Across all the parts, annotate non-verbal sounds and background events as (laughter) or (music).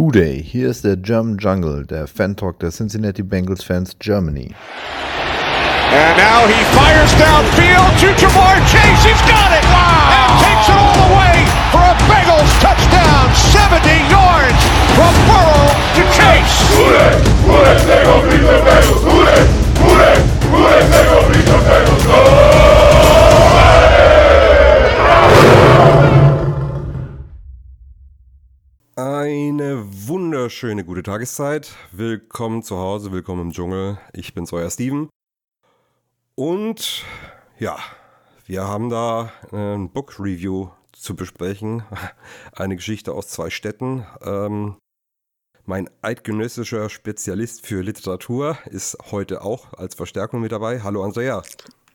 Hooday, hier ist der German Jungle, der Fan-Talk der Cincinnati Bengals Fans Germany. And now he fires downfield to Jamar Chase. He's got it! Wow! And takes it all the way for a Bengals touchdown. 70 yards from Burrow to Chase. Hooday! Hooday! They go beat the Bengals! Hooday! Hooday! Hooday! They go beat the Bengals! Eine wunderschöne gute Tageszeit. Willkommen zu Hause, willkommen im Dschungel. Ich bin's, euer Steven. Und ja, wir haben da ein Book Review zu besprechen. (laughs) Eine Geschichte aus zwei Städten. Ähm, mein eidgenössischer Spezialist für Literatur ist heute auch als Verstärkung mit dabei. Hallo Andrea.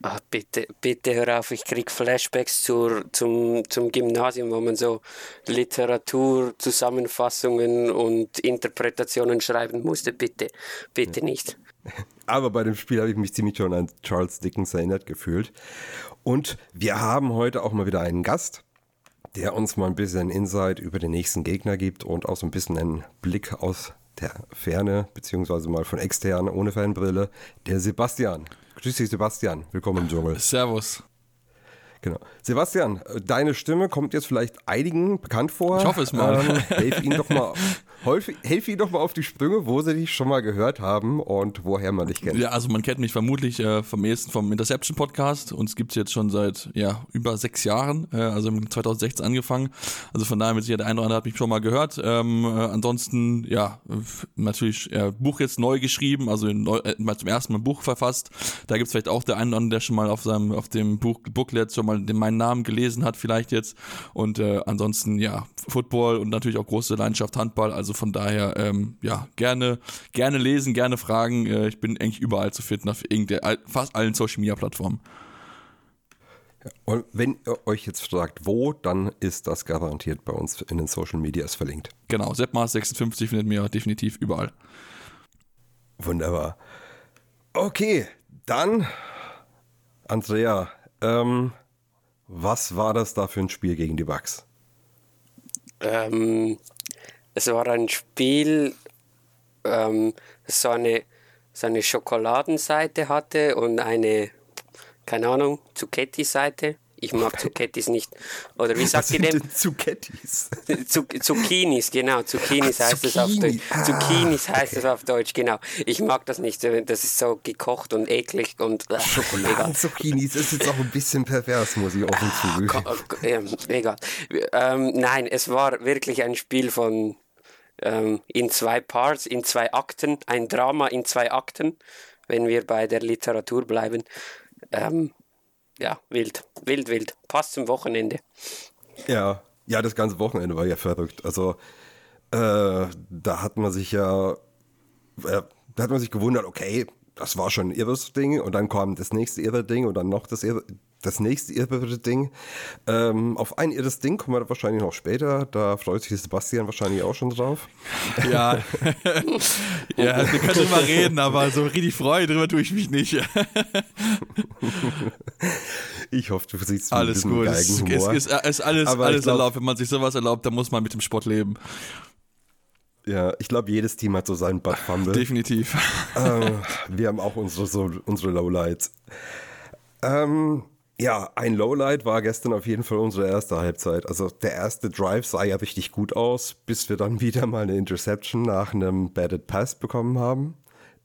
Ach, bitte, bitte hör auf, ich krieg Flashbacks zur, zum, zum Gymnasium, wo man so Literatur, Zusammenfassungen und Interpretationen schreiben musste. Bitte, bitte nicht. (laughs) Aber bei dem Spiel habe ich mich ziemlich schon an Charles Dickens erinnert gefühlt. Und wir haben heute auch mal wieder einen Gast, der uns mal ein bisschen Insight über den nächsten Gegner gibt und auch so ein bisschen einen Blick aus der Ferne, beziehungsweise mal von extern ohne Fanbrille, der Sebastian. Grüß dich, Sebastian. Willkommen im Dschungel. Servus. Genau. Sebastian, deine Stimme kommt jetzt vielleicht einigen bekannt vor. Ich hoffe es mal. Ähm, helf ihnen doch mal, (laughs) helf, helf ihnen doch mal auf die Sprünge, wo sie dich schon mal gehört haben und woher man dich kennt. Ja, also man kennt mich vermutlich äh, vom ehesten vom Interception Podcast. Uns gibt es jetzt schon seit ja, über sechs Jahren, äh, also 2016 angefangen. Also von daher mit sicher der eine oder andere hat mich schon mal gehört. Ähm, äh, ansonsten, ja, natürlich äh, Buch jetzt neu geschrieben, also neu, äh, mal zum ersten Mal ein Buch verfasst. Da gibt es vielleicht auch der eine oder andere, der schon mal auf seinem, auf dem Buch, Booklet schon mal den, meinen Namen gelesen hat, vielleicht jetzt. Und äh, ansonsten, ja, Football und natürlich auch große Leidenschaft Handball. Also von daher, ähm, ja, gerne, gerne lesen, gerne fragen. Äh, ich bin eigentlich überall zu finden, auf fast allen Social Media Plattformen. Und wenn ihr euch jetzt fragt, wo, dann ist das garantiert bei uns in den Social Medias verlinkt. Genau, Seppmars56 findet mir definitiv überall. Wunderbar. Okay, dann, Andrea, ähm, was war das da für ein Spiel gegen die Bucks? Ähm, es war ein Spiel, ähm, das so eine, so eine Schokoladenseite hatte und eine, keine Ahnung, Zucchetti-Seite. Ich mag Zucchettis nicht. Oder wie sagt ihr dem? Zucchettis. Zucchinis, genau. Zucchinis heißt es auf Deutsch. Ah, Zucchinis heißt es auf Deutsch, genau. Ich mag das nicht. Das ist so gekocht und eklig und. Äh, Schokoladen-Zucchinis ist jetzt auch ein bisschen pervers, muss ich offen zugeben. Ähm, egal. Ähm, nein, es war wirklich ein Spiel von ähm, in zwei Parts, in zwei Akten, ein Drama in zwei Akten, wenn wir bei der Literatur bleiben. Ähm, ja, wild, wild, wild. Passt zum Wochenende. Ja, ja, das ganze Wochenende war ja verrückt. Also, äh, da hat man sich ja, äh, da hat man sich gewundert, okay, das war schon ein irres Ding und dann kam das nächste irre Ding und dann noch das irre, das nächste irre Ding. Ähm, auf ein irres Ding kommen wir wahrscheinlich noch später. Da freut sich Sebastian wahrscheinlich auch schon drauf. (laughs) Ja, (laughs) ja wir können drüber reden, aber so richtig freuen drüber tue ich mich nicht. (laughs) ich hoffe, du siehst alles gut. Es ist, ist, ist, alles, alles glaub, erlaubt. Wenn man sich sowas erlaubt, dann muss man mit dem Sport leben. Ja, ich glaube, jedes Team hat so seinen Butt Fumble. Definitiv. Äh, wir haben auch unsere, so, unsere Lowlights. Ähm, ja, ein Lowlight war gestern auf jeden Fall unsere erste Halbzeit. Also der erste Drive sah ja richtig gut aus, bis wir dann (laughs) wieder mal eine Interception nach einem Batted Pass bekommen haben.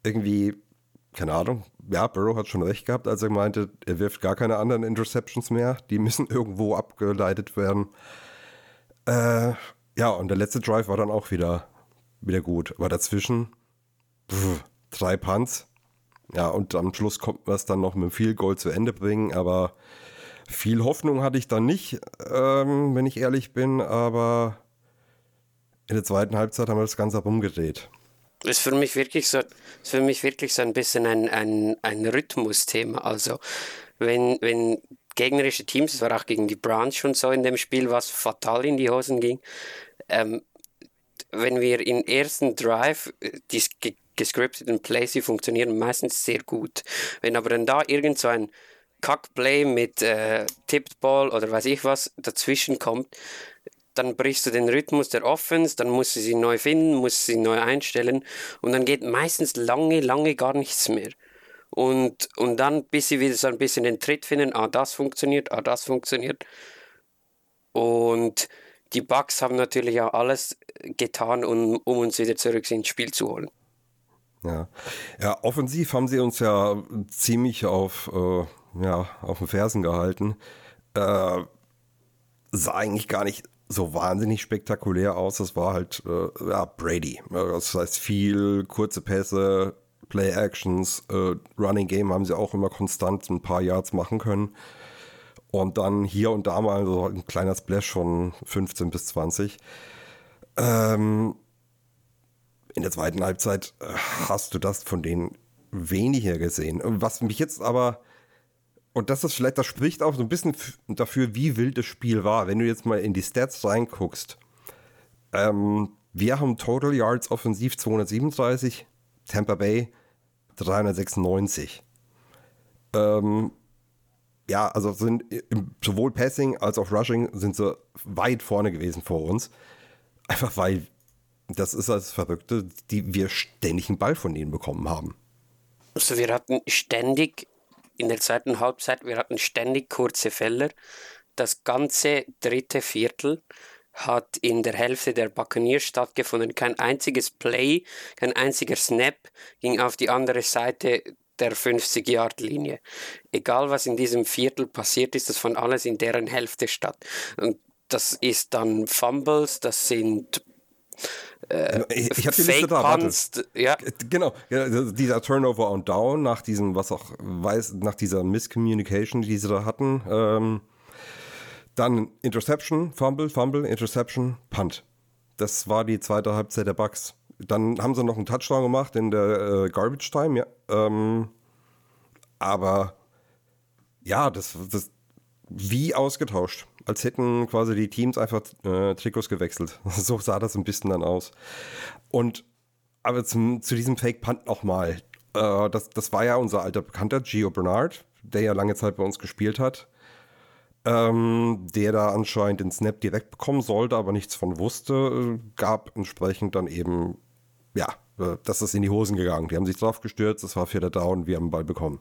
Irgendwie, keine Ahnung, ja, Burrow hat schon recht gehabt, als er meinte, er wirft gar keine anderen Interceptions mehr. Die müssen (laughs) irgendwo abgeleitet werden. Äh, ja, und der letzte Drive war dann auch wieder, wieder gut. Aber dazwischen pff, drei Punts ja, und am Schluss kommt man es dann noch mit Field Goal zu Ende bringen, aber viel Hoffnung hatte ich da nicht, ähm, wenn ich ehrlich bin, aber in der zweiten Halbzeit haben wir das Ganze rumgedreht. Das ist für mich wirklich so, für mich wirklich so ein bisschen ein, ein, ein Rhythmusthema. Also, wenn, wenn gegnerische Teams, es war auch gegen die Browns schon so in dem Spiel, was fatal in die Hosen ging, ähm, wenn wir im ersten Drive äh, die gescripteten Plays, die funktionieren meistens sehr gut. Wenn aber dann da irgend so ein Kackplay mit äh, Tipped Ball oder weiß ich was dazwischen kommt, dann brichst du den Rhythmus der Offense, dann musst du sie neu finden, musst sie neu einstellen und dann geht meistens lange, lange gar nichts mehr. Und, und dann, bis sie wieder so ein bisschen den Tritt finden, ah, das funktioniert, ah, das funktioniert. Und die Bucks haben natürlich auch alles getan, um, um uns wieder zurück ins Spiel zu holen. Ja. ja, offensiv haben sie uns ja ziemlich auf, äh, ja, auf den Fersen gehalten. Äh, sah eigentlich gar nicht so wahnsinnig spektakulär aus. Das war halt äh, ja, Brady. Das heißt, viel kurze Pässe, Play-Actions, äh, Running Game haben sie auch immer konstant ein paar Yards machen können. Und dann hier und da mal so ein kleiner Splash von 15 bis 20. Ähm, in der zweiten Halbzeit äh, hast du das von denen weniger gesehen. Was mich jetzt aber, und das ist vielleicht, das spricht auch so ein bisschen dafür, wie wild das Spiel war. Wenn du jetzt mal in die Stats reinguckst, ähm, wir haben Total Yards offensiv 237, Tampa Bay 396. Ähm, ja, also sind sowohl Passing als auch Rushing sind sie weit vorne gewesen vor uns. Einfach weil das ist das Verrückte, die wir ständig einen Ball von ihnen bekommen haben. Also wir hatten ständig in der zweiten Halbzeit, wir hatten ständig kurze Fälle. Das ganze dritte Viertel hat in der Hälfte der Buccaneers stattgefunden. Kein einziges Play, kein einziger Snap ging auf die andere Seite der 50-Yard-Linie. Egal was in diesem Viertel passiert ist, das fand alles in deren Hälfte statt. Und das ist dann Fumbles, das sind äh, ich, ich habe die Liste da, warte. Ja. Genau, ja, dieser Turnover on Down nach diesem, was auch weiß, nach dieser Miscommunication, die sie da hatten. Ähm, dann Interception, Fumble, Fumble, Interception, Punt. Das war die zweite Halbzeit der Bucks. Dann haben sie noch einen Touchdown gemacht in der äh, Garbage Time, ja. Ähm, aber ja, das, das wie ausgetauscht als hätten quasi die Teams einfach äh, Trikots gewechselt. (laughs) So sah das ein bisschen dann aus. Und aber zum, zu diesem Fake Punt nochmal. Äh, das, das war ja unser alter Bekannter, Gio Bernard, der ja lange Zeit bei uns gespielt hat. Ähm, der da anscheinend den Snap direkt bekommen sollte, aber nichts von wusste, gab entsprechend dann eben, ja, äh, das ist in die Hosen gegangen. Die haben sich drauf gestürzt, es war vierter Down, wir haben den Ball bekommen.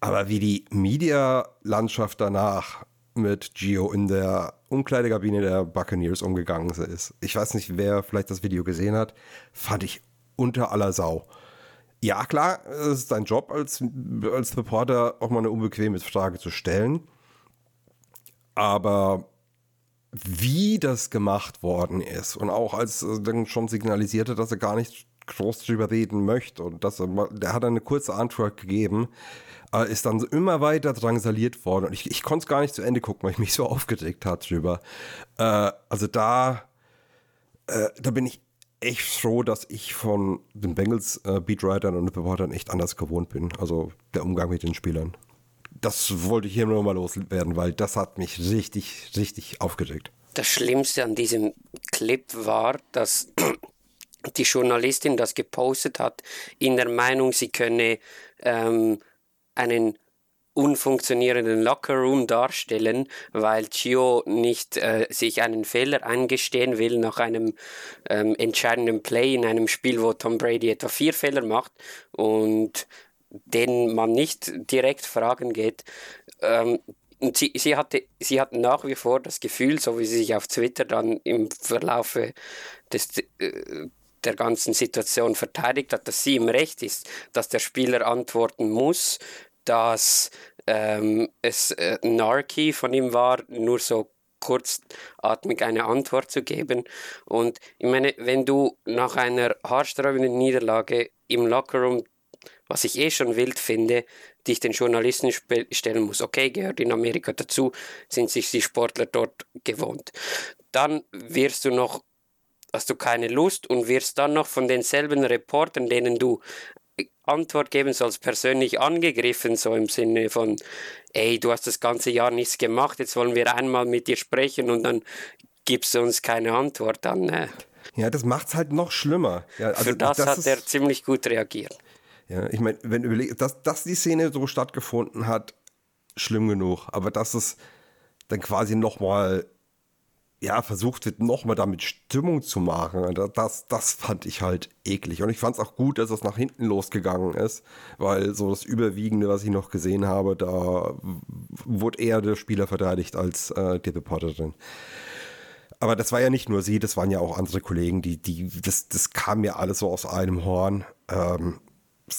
Aber wie die Media-Landschaft danach mit Gio in der Umkleidekabine der Buccaneers umgegangen ist. Ich weiß nicht, wer vielleicht das Video gesehen hat, fand ich unter aller Sau. Ja, klar, es ist dein Job als, als Reporter, auch mal eine unbequeme Frage zu stellen. Aber wie das gemacht worden ist und auch als er dann schon signalisierte, dass er gar nicht groß drüber reden möchte und dass er, der hat eine kurze Antwort gegeben, ist dann immer weiter drangsaliert worden. Und ich, ich konnte es gar nicht zu Ende gucken, weil ich mich so (laughs) aufgeregt habe drüber. Äh, also da, äh, da bin ich echt froh, dass ich von den Bengals äh, Beatwritern und Reportern echt anders gewohnt bin. Also der Umgang mit den Spielern. Das wollte ich hier nur mal loswerden, weil das hat mich richtig, richtig aufgeregt. Das Schlimmste an diesem Clip war, dass (clears throat) die Journalistin das gepostet hat, in der Meinung, sie könne ähm, einen unfunktionierenden Lockerroom darstellen, weil Gio nicht äh, sich einen Fehler eingestehen will nach einem ähm, entscheidenden Play in einem Spiel, wo Tom Brady etwa vier Fehler macht und den man nicht direkt fragen geht. Ähm, und sie, sie, hatte, sie hat nach wie vor das Gefühl, so wie sie sich auf Twitter dann im Verlaufe des, äh, der ganzen Situation verteidigt hat, dass sie im Recht ist, dass der Spieler antworten muss, dass ähm, es äh, Narky von ihm war, nur so kurzatmig eine Antwort zu geben. Und ich meine, wenn du nach einer haarsträubenden Niederlage im Lockerroom, was ich eh schon wild finde, dich den Journalisten stellen musst, okay, gehört in Amerika dazu, sind sich die Sportler dort gewohnt. Dann wirst du noch hast du keine Lust und wirst dann noch von denselben Reportern, denen du Antwort geben sollst, persönlich angegriffen, so im Sinne von, ey, du hast das ganze Jahr nichts gemacht, jetzt wollen wir einmal mit dir sprechen und dann gibst du uns keine Antwort, dann... Äh, ja, das macht es halt noch schlimmer. Ja, also für das, das hat ist, er ziemlich gut reagiert. Ja, ich meine, wenn überlegt, dass, dass die Szene so stattgefunden hat, schlimm genug, aber dass es dann quasi nochmal ja, versucht wird, nochmal damit Stimmung zu machen. Das, das fand ich halt eklig. Und ich fand es auch gut, dass es nach hinten losgegangen ist, weil so das Überwiegende, was ich noch gesehen habe, da wurde eher der Spieler verteidigt als äh, die Reporterin. Aber das war ja nicht nur sie, das waren ja auch andere Kollegen, die, die, das, das kam ja alles so aus einem Horn. Ähm,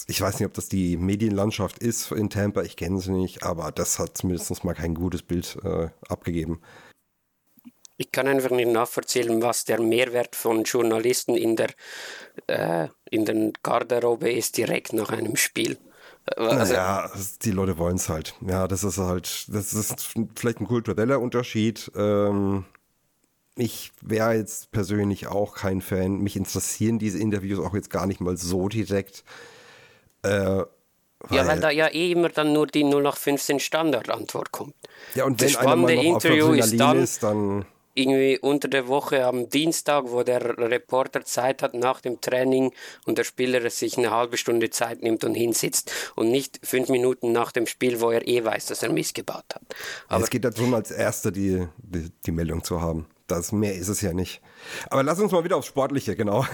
ich weiß nicht, ob das die Medienlandschaft ist in Tampa, ich kenne sie nicht, aber das hat zumindest mal kein gutes Bild äh, abgegeben ich kann einfach nicht nachvollziehen, was der Mehrwert von Journalisten in der, äh, in der Garderobe ist, direkt nach einem Spiel. Also, naja, die Leute wollen es halt. Ja, das ist halt, das ist vielleicht ein kultureller Unterschied. Ähm, ich wäre jetzt persönlich auch kein Fan. Mich interessieren diese Interviews auch jetzt gar nicht mal so direkt. Äh, weil ja, weil da ja eh immer dann nur die 0 nach 15 Standardantwort kommt. Ja, und wenn das spannende Interview ist dann, ist dann irgendwie unter der Woche am Dienstag, wo der Reporter Zeit hat nach dem Training und der Spieler sich eine halbe Stunde Zeit nimmt und hinsitzt und nicht fünf Minuten nach dem Spiel, wo er eh weiß, dass er missgebaut hat. Aber es geht darum, als Erster die, die, die Meldung zu haben. Das, mehr ist es ja nicht. Aber lass uns mal wieder aufs Sportliche, genau.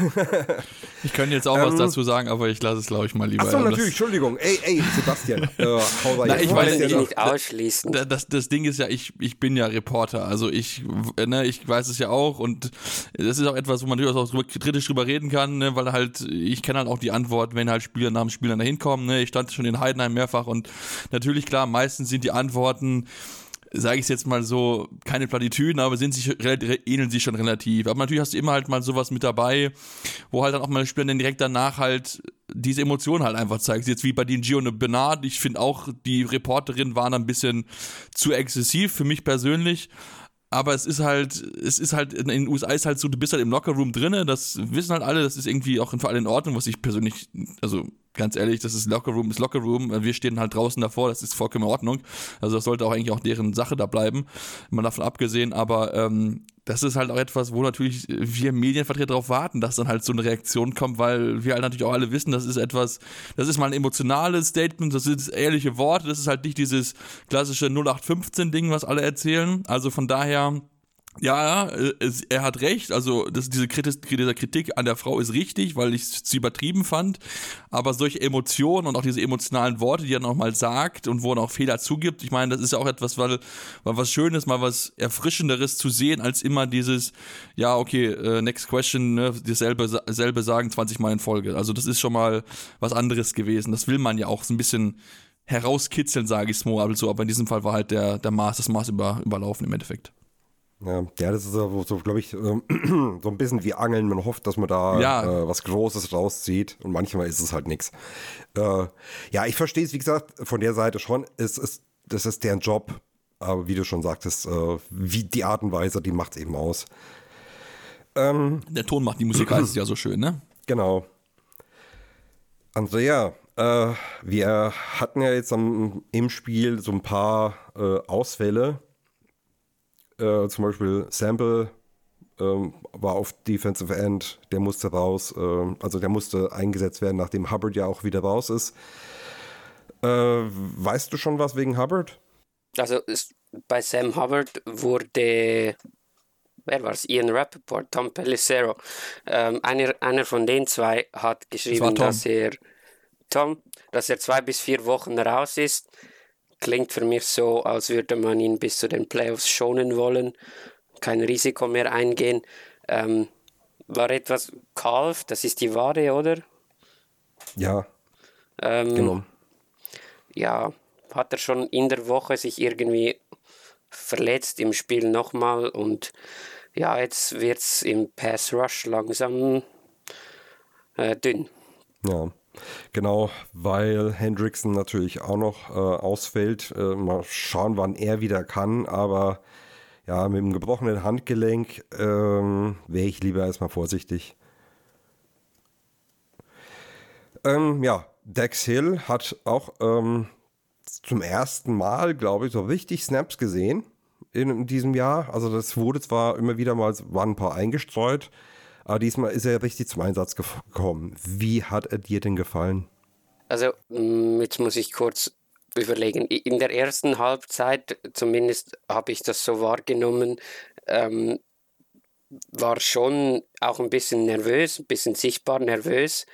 (laughs) ich könnte jetzt auch ähm, was dazu sagen, aber ich lasse es, glaube ich, mal lieber. Achso, natürlich, Entschuldigung. Ey, ey, Sebastian. (laughs) äh, hau Na, ich weiß nicht, nicht ausschließen. Das, das, das, Ding ist ja, ich, ich bin ja Reporter. Also ich, ne, ich weiß es ja auch und das ist auch etwas, wo man durchaus auch drüber, kritisch drüber reden kann, ne, weil halt, ich kenne halt auch die Antwort, wenn halt Spieler nach dem Spieler dahin kommen. Ne. Ich stand schon in Heidenheim mehrfach und natürlich, klar, meistens sind die Antworten sage ich jetzt mal so, keine Plattitüden, aber sind sich, ähneln sich schon relativ. Aber natürlich hast du immer halt mal sowas mit dabei, wo halt dann auch mal der Spieler dann direkt danach halt diese Emotionen halt einfach zeigt. Jetzt wie bei den Gio und Bernard, ich finde auch, die Reporterin waren ein bisschen zu exzessiv für mich persönlich. Aber es ist halt, es ist halt, in den USA ist halt so, du bist halt im Lockerroom drinne, das wissen halt alle, das ist irgendwie auch für alle in Ordnung, was ich persönlich, also ganz ehrlich, das ist Lockerroom, ist Lockerroom. Wir stehen halt draußen davor, das ist vollkommen in Ordnung. Also das sollte auch eigentlich auch deren Sache da bleiben, mal davon abgesehen. Aber ähm, das ist halt auch etwas, wo natürlich wir Medienvertreter darauf warten, dass dann halt so eine Reaktion kommt, weil wir halt natürlich auch alle wissen, das ist etwas, das ist mal ein emotionales Statement, das sind ehrliche Worte, das ist halt nicht dieses klassische 0815-Ding, was alle erzählen. Also von daher ja, äh, er hat recht. Also das, diese Kritik, diese Kritik an der Frau ist richtig, weil ich es übertrieben fand. Aber solche Emotionen und auch diese emotionalen Worte, die er nochmal sagt und wo er auch Fehler zugibt, ich meine, das ist ja auch etwas, weil, weil was Schönes, mal was Erfrischenderes zu sehen, als immer dieses, ja, okay, uh, next question, ne, dasselbe, dasselbe sagen 20 Mal in Folge. Also das ist schon mal was anderes gewesen. Das will man ja auch so ein bisschen herauskitzeln, sage ich es mal. Also, aber in diesem Fall war halt der, der Maß, das Maß über, überlaufen im Endeffekt. Ja, ja, das ist so, so glaube ich, ähm, (clears throat) so ein bisschen wie Angeln. Man hofft, dass man da ja. äh, was Großes rauszieht und manchmal ist es halt nichts. Äh, ja, ich verstehe es, wie gesagt, von der Seite schon. Es ist, das ist deren Job. Aber wie du schon sagtest, äh, wie die Art und Weise, die macht es eben aus. Ähm, der Ton macht die Musik, heißt es ja so schön, ne? Genau. Andrea, äh, wir hatten ja jetzt am, im Spiel so ein paar äh, Ausfälle äh, zum Beispiel Sample ähm, war auf Defensive End, der musste raus, äh, also der musste eingesetzt werden, nachdem Hubbard ja auch wieder raus ist. Äh, weißt du schon was wegen Hubbard? Also es, bei Sam Hubbard wurde, wer war es? Ian Rappaport, Tom Pellicero. Ähm, einer, einer von den zwei hat geschrieben, dass er Tom, dass er zwei bis vier Wochen raus ist klingt für mich so, als würde man ihn bis zu den Playoffs schonen wollen, kein Risiko mehr eingehen. Ähm, war etwas Kalf, das ist die Wade, oder? Ja. Ähm, genau. Ja, hat er schon in der Woche sich irgendwie verletzt im Spiel nochmal und ja, jetzt wird es im Pass Rush langsam äh, dünn. Ja. Genau, weil Hendrickson natürlich auch noch äh, ausfällt. Äh, mal schauen, wann er wieder kann, aber ja, mit dem gebrochenen Handgelenk ähm, wäre ich lieber erstmal vorsichtig. Ähm, ja, Dex Hill hat auch ähm, zum ersten Mal, glaube ich, so richtig Snaps gesehen in, in, diesem Jahr. Also das wurde zwar immer wieder mal, waren ein paar eingestreut, aber diesmal ist er richtig zum Einsatz gekommen. Wie hat er dir denn gefallen? Also, mm, jetzt muss ich kurz überlegen. In der ersten Halbzeit, zumindest habe ich das so wahrgenommen, ähm, war schon auch ein bisschen nervös, ein bisschen sichtbar nervös,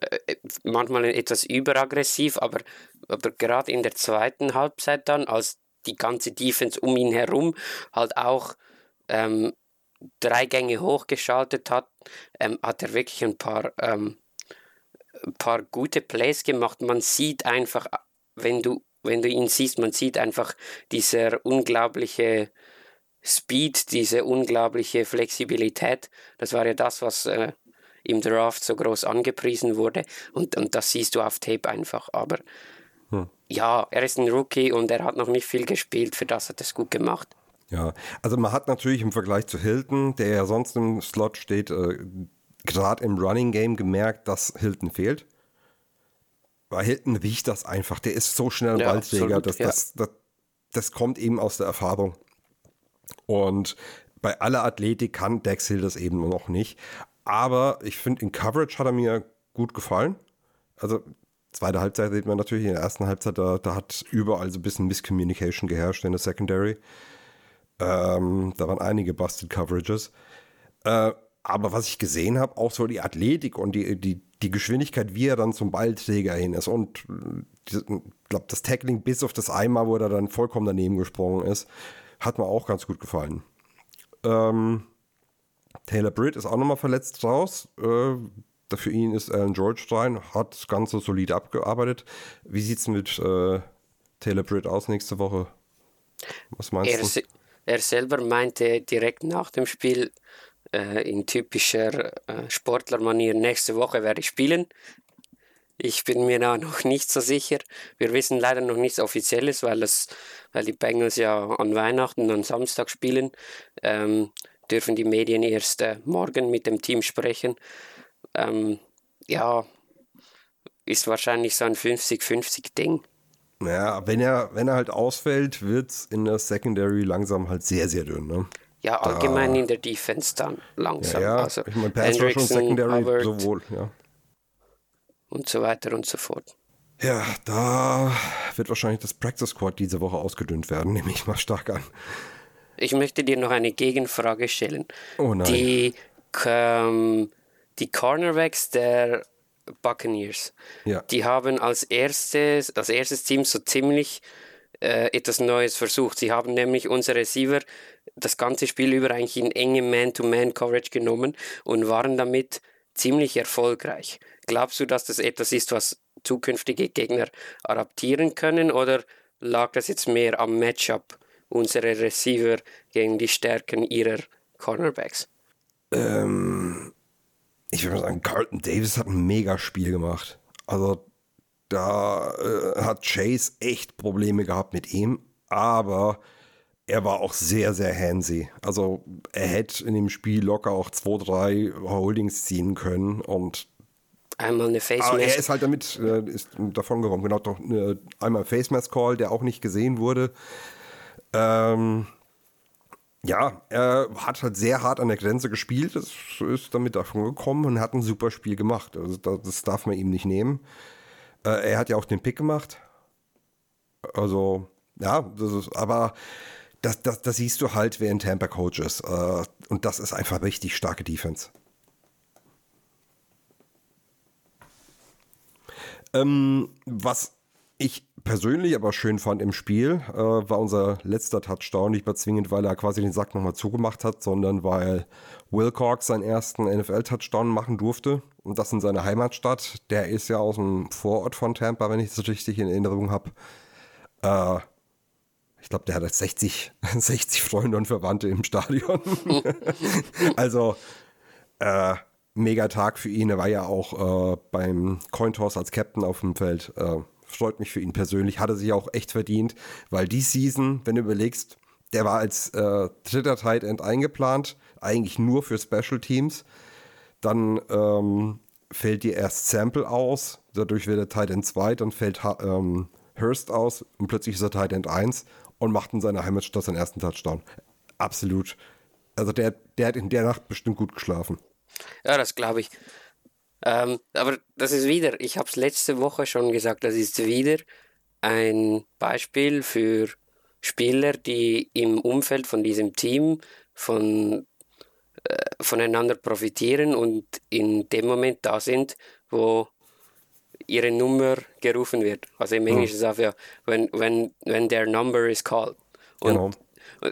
äh, manchmal etwas überaggressiv, aber, aber gerade in der zweiten Halbzeit dann, als die ganze Defense um ihn herum halt auch ähm, drei Gänge hochgeschaltet hat, ähm, hat er wirklich ein paar, ähm, ein paar gute Plays gemacht. Man sieht einfach, wenn du, wenn du ihn siehst, man sieht einfach dieser unglaubliche Speed, diese unglaubliche Flexibilität. Das war ja das, was äh, im Draft so groß angepriesen wurde. Und, und das siehst du auf Tape einfach. Aber hm. ja, er ist ein Rookie und er hat noch nicht viel gespielt. Für das hat er es gut gemacht. Ja, also man hat natürlich im Vergleich zu Hilton, der ja sonst im Slot steht, äh, gerade im Running Game gemerkt, dass Hilton fehlt. Bei Hilton riecht das einfach. Der ist so schnell ein ja, Ballträger. Das, ja. das, das, das kommt eben aus der Erfahrung. Und bei aller Athletik kann Dex Hill das eben noch nicht. Aber ich finde, in Coverage hat er mir gut gefallen. Also, zweite Halbzeit sieht man natürlich, in der ersten Halbzeit, da, da hat überall so ein bisschen Miscommunication geherrscht in der Secondary. Ähm, da waren einige Busted Coverages. Äh, aber was ich gesehen habe, auch so die Athletik und die, die, die Geschwindigkeit, wie er dann zum Ballträger hin ist und ich glaube, das Tackling bis auf das Einmal, wo er dann vollkommen daneben gesprungen ist, hat mir auch ganz gut gefallen. Ähm, Taylor Britt ist auch nochmal verletzt raus. Äh, für ihn ist Alan George dran, hat das Ganze solid abgearbeitet. Wie sieht es mit äh, Taylor Britt aus nächste Woche? Was meinst er, du? Er selber meinte direkt nach dem Spiel äh, in typischer äh, Sportlermanier, nächste Woche werde ich spielen. Ich bin mir da noch nicht so sicher. Wir wissen leider noch nichts Offizielles, weil, es, weil die Bengals ja an Weihnachten, an Samstag spielen. Ähm, dürfen die Medien erst äh, morgen mit dem Team sprechen. Ähm, ja, ist wahrscheinlich so ein 50-50-Ding. Ja, wenn er, wenn er halt ausfällt, wird es in der Secondary langsam halt sehr, sehr dünn. Ne? Ja, allgemein da, in der Defense dann langsam. Ja, ja also ich meine, Pass Rush und Secondary Hubbard sowohl, ja. Und so weiter und so fort. Ja, da wird wahrscheinlich das Practice Squad diese Woche ausgedünnt werden, (laughs) nehme ich mal stark an. Ich möchte dir noch eine Gegenfrage stellen. Oh nein. Die, ähm, die Cornerbacks der Buccaneers. Ja. Die haben als erstes, als erstes Team so ziemlich äh, etwas Neues versucht. Sie haben nämlich unsere Receiver das ganze Spiel über eigentlich in enge Man-to-Man-Coverage genommen und waren damit ziemlich erfolgreich. Glaubst du, dass das etwas ist, was zukünftige Gegner adaptieren können oder lag das jetzt mehr am Matchup unserer Receiver gegen die Stärken ihrer Cornerbacks? Ähm, ich würde mal sagen, Carlton Davis hat ein mega Spiel gemacht. Also da äh, hat Chase echt Probleme gehabt mit ihm, aber er war auch sehr, sehr handsy. Also er hätte in dem Spiel locker auch zwei, drei Holdings ziehen können und einmal eine Face Mask. Er ist halt damit äh, ist davon gekommen. Genau, doch äh, einmal Face Mask Call, der auch nicht gesehen wurde. Ähm, ja, er hat halt sehr hart an der Grenze gespielt, das ist damit davon gekommen und hat ein super Spiel gemacht. Also das darf man ihm nicht nehmen. Äh, er hat ja auch den Pick gemacht. Also, ja, das ist, aber das, das, das siehst du halt, wer in Tampa Coach ist. Äh, und das ist einfach richtig starke Defense. Ähm, was ich persönlich aber schön fand im Spiel, äh, war unser letzter Touchdown. Nicht mehr zwingend, weil er quasi den Sack nochmal zugemacht hat, sondern weil Wilcox seinen ersten NFL-Touchdown machen durfte. Und das in seiner Heimatstadt. Der ist ja aus dem Vorort von Tampa, wenn ich das richtig in Erinnerung habe. Äh, ich glaube, der hat 60, 60 (laughs) Freunde und Verwandte im Stadion. (laughs) also, äh, mega Tag für ihn. Er war ja auch äh, beim Cointoss als Captain auf dem Feld. Äh, freut mich für ihn persönlich. Hat er sich auch echt verdient, weil die Season, wenn du überlegst, der war als äh, dritter Tight End eingeplant, eigentlich nur für Special Teams. Dann ähm, fällt dir erst Sample aus, dadurch wird er Tight End 2, dann fällt ähm, Hurst aus und plötzlich ist er Tight End 1 und macht in seiner Heimatstadt seinen ersten Touchdown. Absolut. Also der, der hat in der Nacht bestimmt gut geschlafen. Ja, das glaube ich. Ähm, aber das ist wieder, ich habe es letzte Woche schon gesagt, das ist wieder ein Beispiel für Spieler, die im Umfeld von diesem Team, von äh, voneinander profitieren und in dem Moment da sind, wo ihre Nummer gerufen wird. Also im Englischen sagt ja, when, when, when their number is called. Und Genau.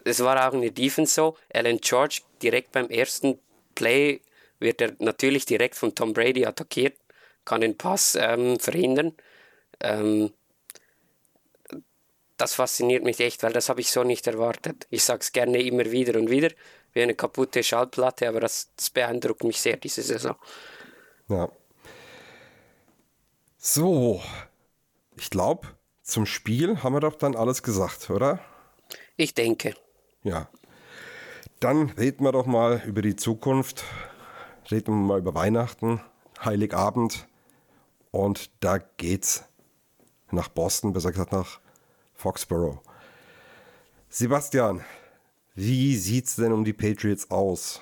es war auch in der Defense so. Alan George direkt beim ersten Play wird er natürlich direkt von Tom Brady attackiert, kann den Pass ähm, verhindern. Ähm, das fasziniert mich echt, weil das habe ich so nicht erwartet. Ich sage es gerne immer wieder und wieder, wie eine kaputte Schallplatte, aber das, das beeindruckt mich sehr diese Saison. Ja. So, ich glaube, zum Spiel haben wir doch dann alles gesagt, oder? Ich denke. Ja. Dann reden wir doch mal über die Zukunft. Reden wir mal über Weihnachten, Heiligabend. Und da geht's nach Boston, besser gesagt nach Foxborough. Sebastian, wie sieht's denn um die Patriots aus?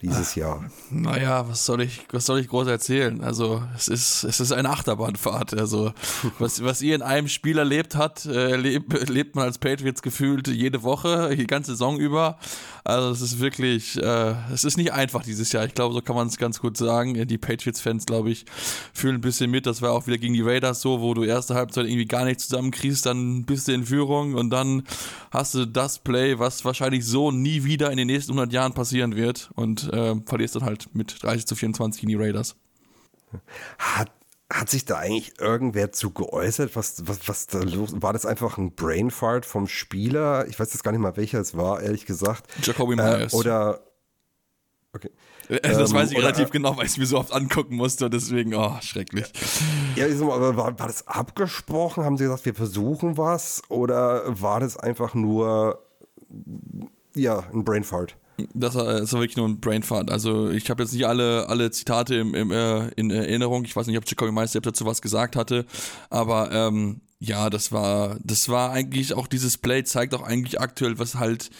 Dieses Jahr. Naja, was soll ich, was soll ich groß erzählen? Also, es ist, es ist eine Achterbahnfahrt. Also, (laughs) was, was ihr in einem Spiel erlebt hat, äh, lebt, lebt man als Patriots gefühlt jede Woche, die ganze Saison über. Also, es ist wirklich, äh, es ist nicht einfach dieses Jahr. Ich glaube, so kann man es ganz gut sagen. Die Patriots-Fans, glaube ich, fühlen ein bisschen mit. Das war auch wieder gegen die Raiders so, wo du erste Halbzeit irgendwie gar nicht zusammenkriegst, dann bist du in Führung und dann hast du das Play, was wahrscheinlich so nie wieder in den nächsten 100 Jahren passieren wird und äh, verlierst dann halt mit 30 zu 24 gegen die Raiders. Hat, hat sich da eigentlich irgendwer zu geäußert? Was, was, was da los War das einfach ein Brainfart vom Spieler? Ich weiß jetzt gar nicht mal, welcher es war, ehrlich gesagt. Jacoby Äh, Myers. oder. Okay. das ähm, weiß ich relativ genau, weil ich es mir so oft angucken musste, deswegen, oh, schrecklich. Ja, aber war, war das abgesprochen? Haben sie gesagt, wir versuchen was? Oder war das einfach nur. Ja, ein Brainfart? Das war wirklich nur ein Brainfart. Also ich habe jetzt nicht alle, alle Zitate im, im, äh, in Erinnerung. Ich weiß nicht, ob Jacoby selbst dazu was gesagt hatte, aber ähm, ja, das war, das war eigentlich auch dieses Play zeigt auch eigentlich aktuell, was halt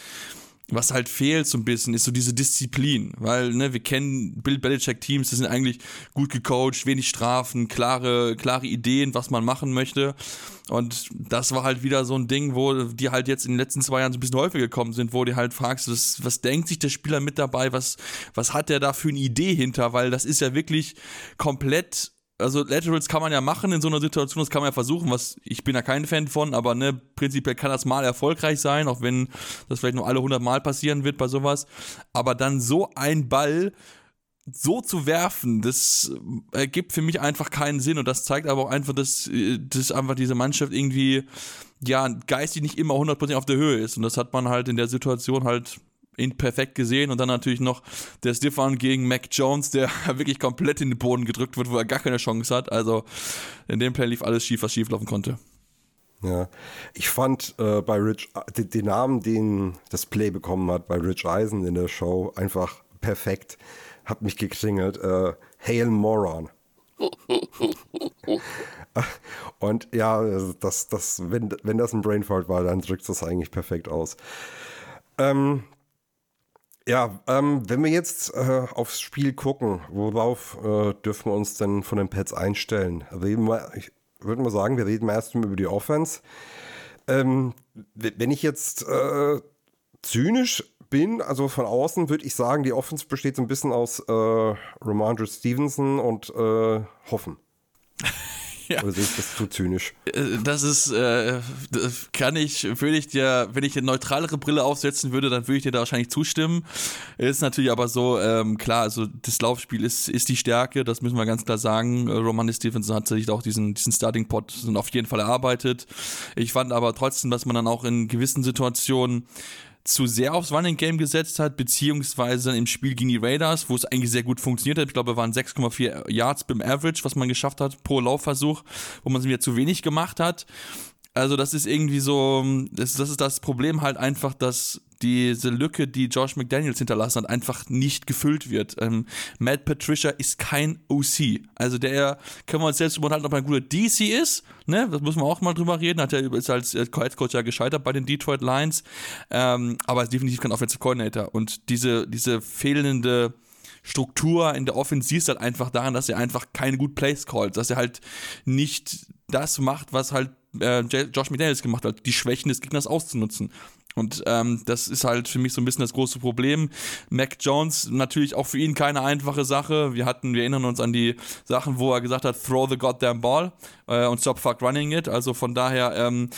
was halt fehlt so ein bisschen, ist so diese Disziplin, weil ne, wir kennen Bill Belichick Teams, die sind eigentlich gut gecoacht, wenig Strafen, klare, klare Ideen, was man machen möchte. Und das war halt wieder so ein Ding, wo die halt jetzt in den letzten zwei Jahren so ein bisschen häufiger gekommen sind, wo du halt fragst, was, was denkt sich der Spieler mit dabei, was, was hat der da für eine Idee hinter, weil das ist ja wirklich komplett also Laterals kann man ja machen in so einer Situation, das kann man ja versuchen, was ich bin ja kein Fan von, aber ne, prinzipiell kann das mal erfolgreich sein, auch wenn das vielleicht nur alle 100 Mal passieren wird bei sowas, aber dann so ein Ball so zu werfen, das ergibt für mich einfach keinen Sinn. Und das zeigt aber auch einfach, dass, äh, dass einfach diese Mannschaft irgendwie ja geistig nicht immer 100% auf der Höhe ist. Und das hat man halt in der Situation halt ihn perfekt gesehen und dann natürlich noch der Stiffan gegen Mac Jones, der (laughs) wirklich komplett in den Boden gedrückt wird, wo er gar keine Chance hat. Also in dem Play lief alles schief, was schief laufen konnte. Ja, ich fand äh, bei Rich den, den Namen, den das Play bekommen hat bei Rich Eisen in der Show, einfach perfekt. Hat mich geklingelt. Äh, Hail Moron. (laughs) Und ja, das, das, wenn, wenn das ein Brainfart war, dann drückt das eigentlich perfekt aus. Ähm, ja, ähm, wenn wir jetzt äh, aufs Spiel gucken, worauf äh, dürfen wir uns denn von den Pets einstellen? Reden wir, ich würde mal sagen, wir reden mal über die Offense. Ähm, wenn ich jetzt äh, zynisch bin, also von außen, würde ich sagen, die Offense besteht so ein bisschen aus äh, Ramondre Stevenson und äh, Hoffen. (laughs) (laughs) Ja. Oder ich das zu zynisch? Äh, Das ist, äh, das kann ich, würde ich dir, wenn ich eine neutralere Brille aufsetzen würde, dann würde ich dir da wahrscheinlich zustimmen. Ist natürlich aber so, ähm, klar, also das Laufspiel ist, ist die Stärke, das müssen wir ganz klar sagen. Äh, Romani Stevenson hat sich auch diesen, diesen Starting-Pot auf jeden Fall erarbeitet. Ich fand aber trotzdem, dass man dann auch in gewissen Situationen zu sehr aufs Running Game gesetzt hat, beziehungsweise im Spiel gegen die Raiders, wo es eigentlich sehr gut funktioniert hat. Ich glaube, waren 6,4 Yards beim Average, was man geschafft hat pro Laufversuch, wo man es wieder zu wenig gemacht hat. Also das ist irgendwie so, das, das ist das Problem halt einfach, dass diese Lücke, die Josh McDaniels hinterlassen hat, einfach nicht gefüllt wird. Ähm, Matt Patricia ist kein OC. Also der können wir uns selbst unterhalten, ob er ein guter DC ist. Ne? Das muss man auch mal drüber reden. Hat er ist als Head Coach ja gescheitert bei den Detroit Lions. Ähm, aber ist definitiv kein Offensive Coordinator. Und diese, diese fehlende Struktur in der Offense siehst halt einfach daran, dass er einfach keine gut Plays callt, dass er halt nicht das macht, was halt äh, Josh McDaniels gemacht hat, die Schwächen des Gegners auszunutzen. Und ähm, das ist halt für mich so ein bisschen das große Problem. Mac Jones, natürlich auch für ihn keine einfache Sache. Wir hatten, wir erinnern uns an die Sachen, wo er gesagt hat, throw the goddamn ball äh, und stop fuck running it. Also von daher, ähm,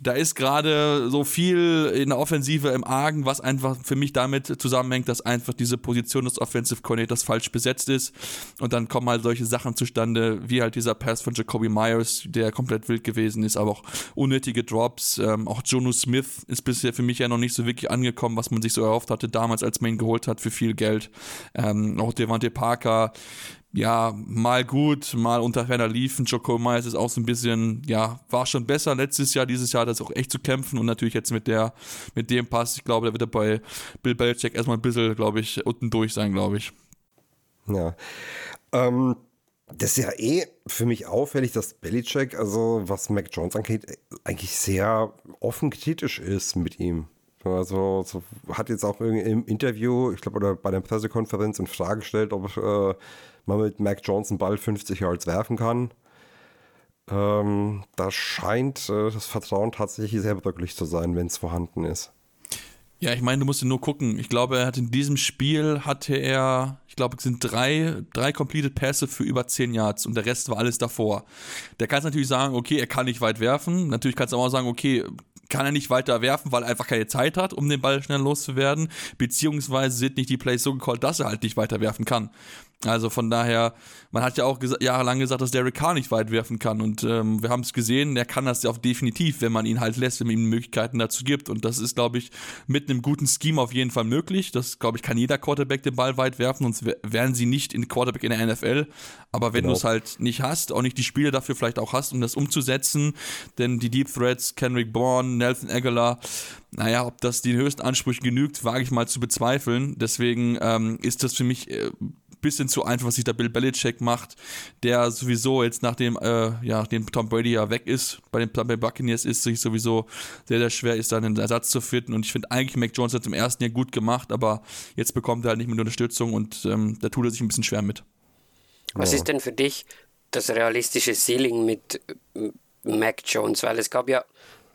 da ist gerade so viel in der Offensive im Argen, was einfach für mich damit zusammenhängt, dass einfach diese Position des Offensive Coordinators falsch besetzt ist. Und dann kommen halt solche Sachen zustande, wie halt dieser Pass von Jacoby Myers, der komplett wild gewesen ist, aber auch unnötige Drops. Ähm, auch Jono Smith ist bisher für mich ja noch nicht so wirklich angekommen, was man sich so erhofft hatte damals, als man ihn geholt hat für viel Geld. Ähm, auch Devante Parker, ja, mal gut, mal unter ferner liefen. Joko Myers ist auch so ein bisschen, ja, war schon besser letztes Jahr. Dieses Jahr hat er auch echt zu kämpfen und natürlich jetzt mit der, mit dem Pass, ich glaube, da wird er bei Bill Belichick erstmal ein bisschen, glaube ich, unten durch sein, glaube ich. Ja. Ähm, das ist ja eh für mich auffällig, dass Belichick, also was Mac Jones angeht, eigentlich sehr offen kritisch ist mit ihm. Also so hat jetzt auch im Interview, ich glaube, oder bei der Pressekonferenz in Frage gestellt, ob äh, man mit Mac Jones einen Ball 50 Yards werfen kann. Ähm, da scheint äh, das Vertrauen tatsächlich sehr bröcklich zu sein, wenn es vorhanden ist. Ja, ich meine, du musst nur gucken. Ich glaube, er hat in diesem Spiel hatte er, ich glaube, es sind drei, drei completed Pässe für über 10 Yards und der Rest war alles davor. Der kann natürlich sagen, okay, er kann nicht weit werfen. Natürlich kannst du auch sagen, okay, kann er nicht weiter werfen, weil er einfach keine Zeit hat, um den Ball schnell loszuwerden, beziehungsweise sind nicht die Plays so gecallt, dass er halt nicht weiter werfen kann. Also von daher, man hat ja auch ges jahrelang gesagt, dass Derek Carr nicht weit werfen kann. Und ähm, wir haben es gesehen, er kann das ja auch definitiv, wenn man ihn halt lässt, wenn man ihm Möglichkeiten dazu gibt. Und das ist, glaube ich, mit einem guten Scheme auf jeden Fall möglich. Das, glaube ich, kann jeder Quarterback den Ball weit werfen, sonst wären sie nicht in Quarterback in der NFL. Aber wenn genau. du es halt nicht hast, auch nicht die Spiele dafür vielleicht auch hast, um das umzusetzen, denn die Deep Threats, Kendrick Bourne, Nelson Aguilar, naja, ob das den höchsten Ansprüchen genügt, wage ich mal zu bezweifeln. Deswegen ähm, ist das für mich äh, bisschen zu einfach, was sich da Bill Belichick macht, der sowieso jetzt nachdem, äh, ja, nachdem Tom Brady ja weg ist, bei den Tampa Buccaneers ist sich sowieso sehr, sehr schwer ist, da einen Ersatz zu finden. Und ich finde eigentlich, Mac Jones hat es im ersten Jahr gut gemacht, aber jetzt bekommt er halt nicht mehr Unterstützung und ähm, da tut er sich ein bisschen schwer mit. Was ist denn für dich das realistische Ceiling mit äh, Mac Jones? Weil es gab ja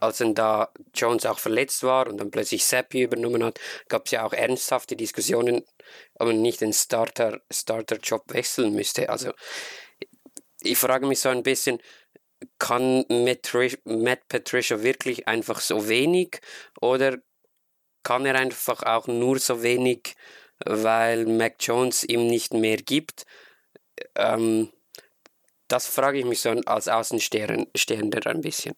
als dann da Jones auch verletzt war und dann plötzlich Seppi übernommen hat, gab es ja auch ernsthafte Diskussionen, man nicht den Starter, Starter-Job wechseln müsste. Also ich frage mich so ein bisschen, kann Matt Patricia wirklich einfach so wenig oder kann er einfach auch nur so wenig, weil Mac Jones ihm nicht mehr gibt? Ähm, das frage ich mich so als Außenstehender ein bisschen.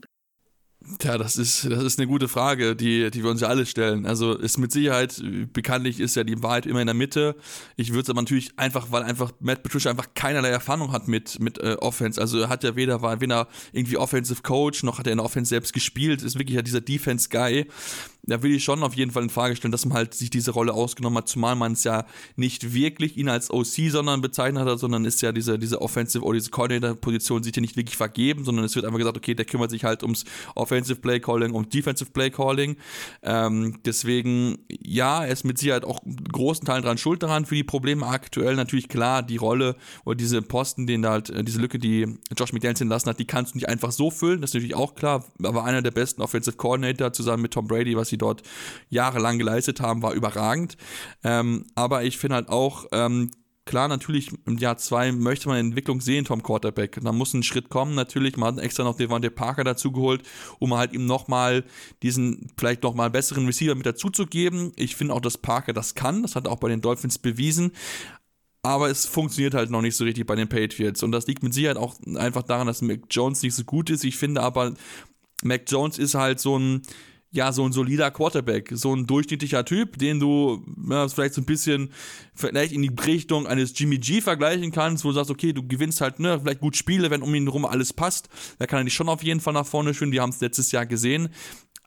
Tja, das ist, das ist eine gute Frage, die, die wir uns ja alle stellen. Also ist mit Sicherheit, bekanntlich ist ja die Wahrheit immer in der Mitte. Ich würde es aber natürlich einfach, weil einfach Matt Patricia einfach keinerlei Erfahrung hat mit, mit äh, Offense. Also er hat ja weder, war weder irgendwie Offensive Coach, noch hat er in der Offense selbst gespielt, ist wirklich ja dieser Defense-Guy da will ich schon auf jeden Fall in Frage stellen, dass man halt sich diese Rolle ausgenommen hat, zumal man es ja nicht wirklich ihn als OC sondern bezeichnet hat, sondern ist ja diese, diese Offensive oder diese Coordinator-Position sich ja nicht wirklich vergeben, sondern es wird einfach gesagt, okay, der kümmert sich halt ums Offensive Play Calling und Defensive Play Calling. Ähm, deswegen, ja, er ist mit Sicherheit auch großen Teilen dran schuld daran für die Probleme aktuell. Natürlich klar, die Rolle oder diese Posten, den halt, äh, diese Lücke, die Josh McDaniels hinterlassen hat, die kannst du nicht einfach so füllen, das ist natürlich auch klar, aber einer der besten Offensive Coordinator zusammen mit Tom Brady, was sie dort jahrelang geleistet haben, war überragend. Ähm, aber ich finde halt auch, ähm, klar, natürlich im Jahr zwei möchte man eine Entwicklung sehen vom Quarterback. Da muss ein Schritt kommen, natürlich. Man hat extra noch Devante Parker dazu geholt, um halt ihm nochmal diesen, vielleicht nochmal besseren Receiver mit dazu zu geben. Ich finde auch, dass Parker das kann. Das hat er auch bei den Dolphins bewiesen. Aber es funktioniert halt noch nicht so richtig bei den Patriots. Und das liegt mit Sicherheit auch einfach daran, dass Mac Jones nicht so gut ist. Ich finde aber, Mac Jones ist halt so ein, ja, so ein solider Quarterback, so ein durchschnittlicher Typ, den du ja, vielleicht so ein bisschen vielleicht in die Richtung eines Jimmy G vergleichen kannst, wo du sagst, okay, du gewinnst halt, ne, vielleicht gut Spiele, wenn um ihn herum alles passt. Da kann er dich schon auf jeden Fall nach vorne führen. Die haben es letztes Jahr gesehen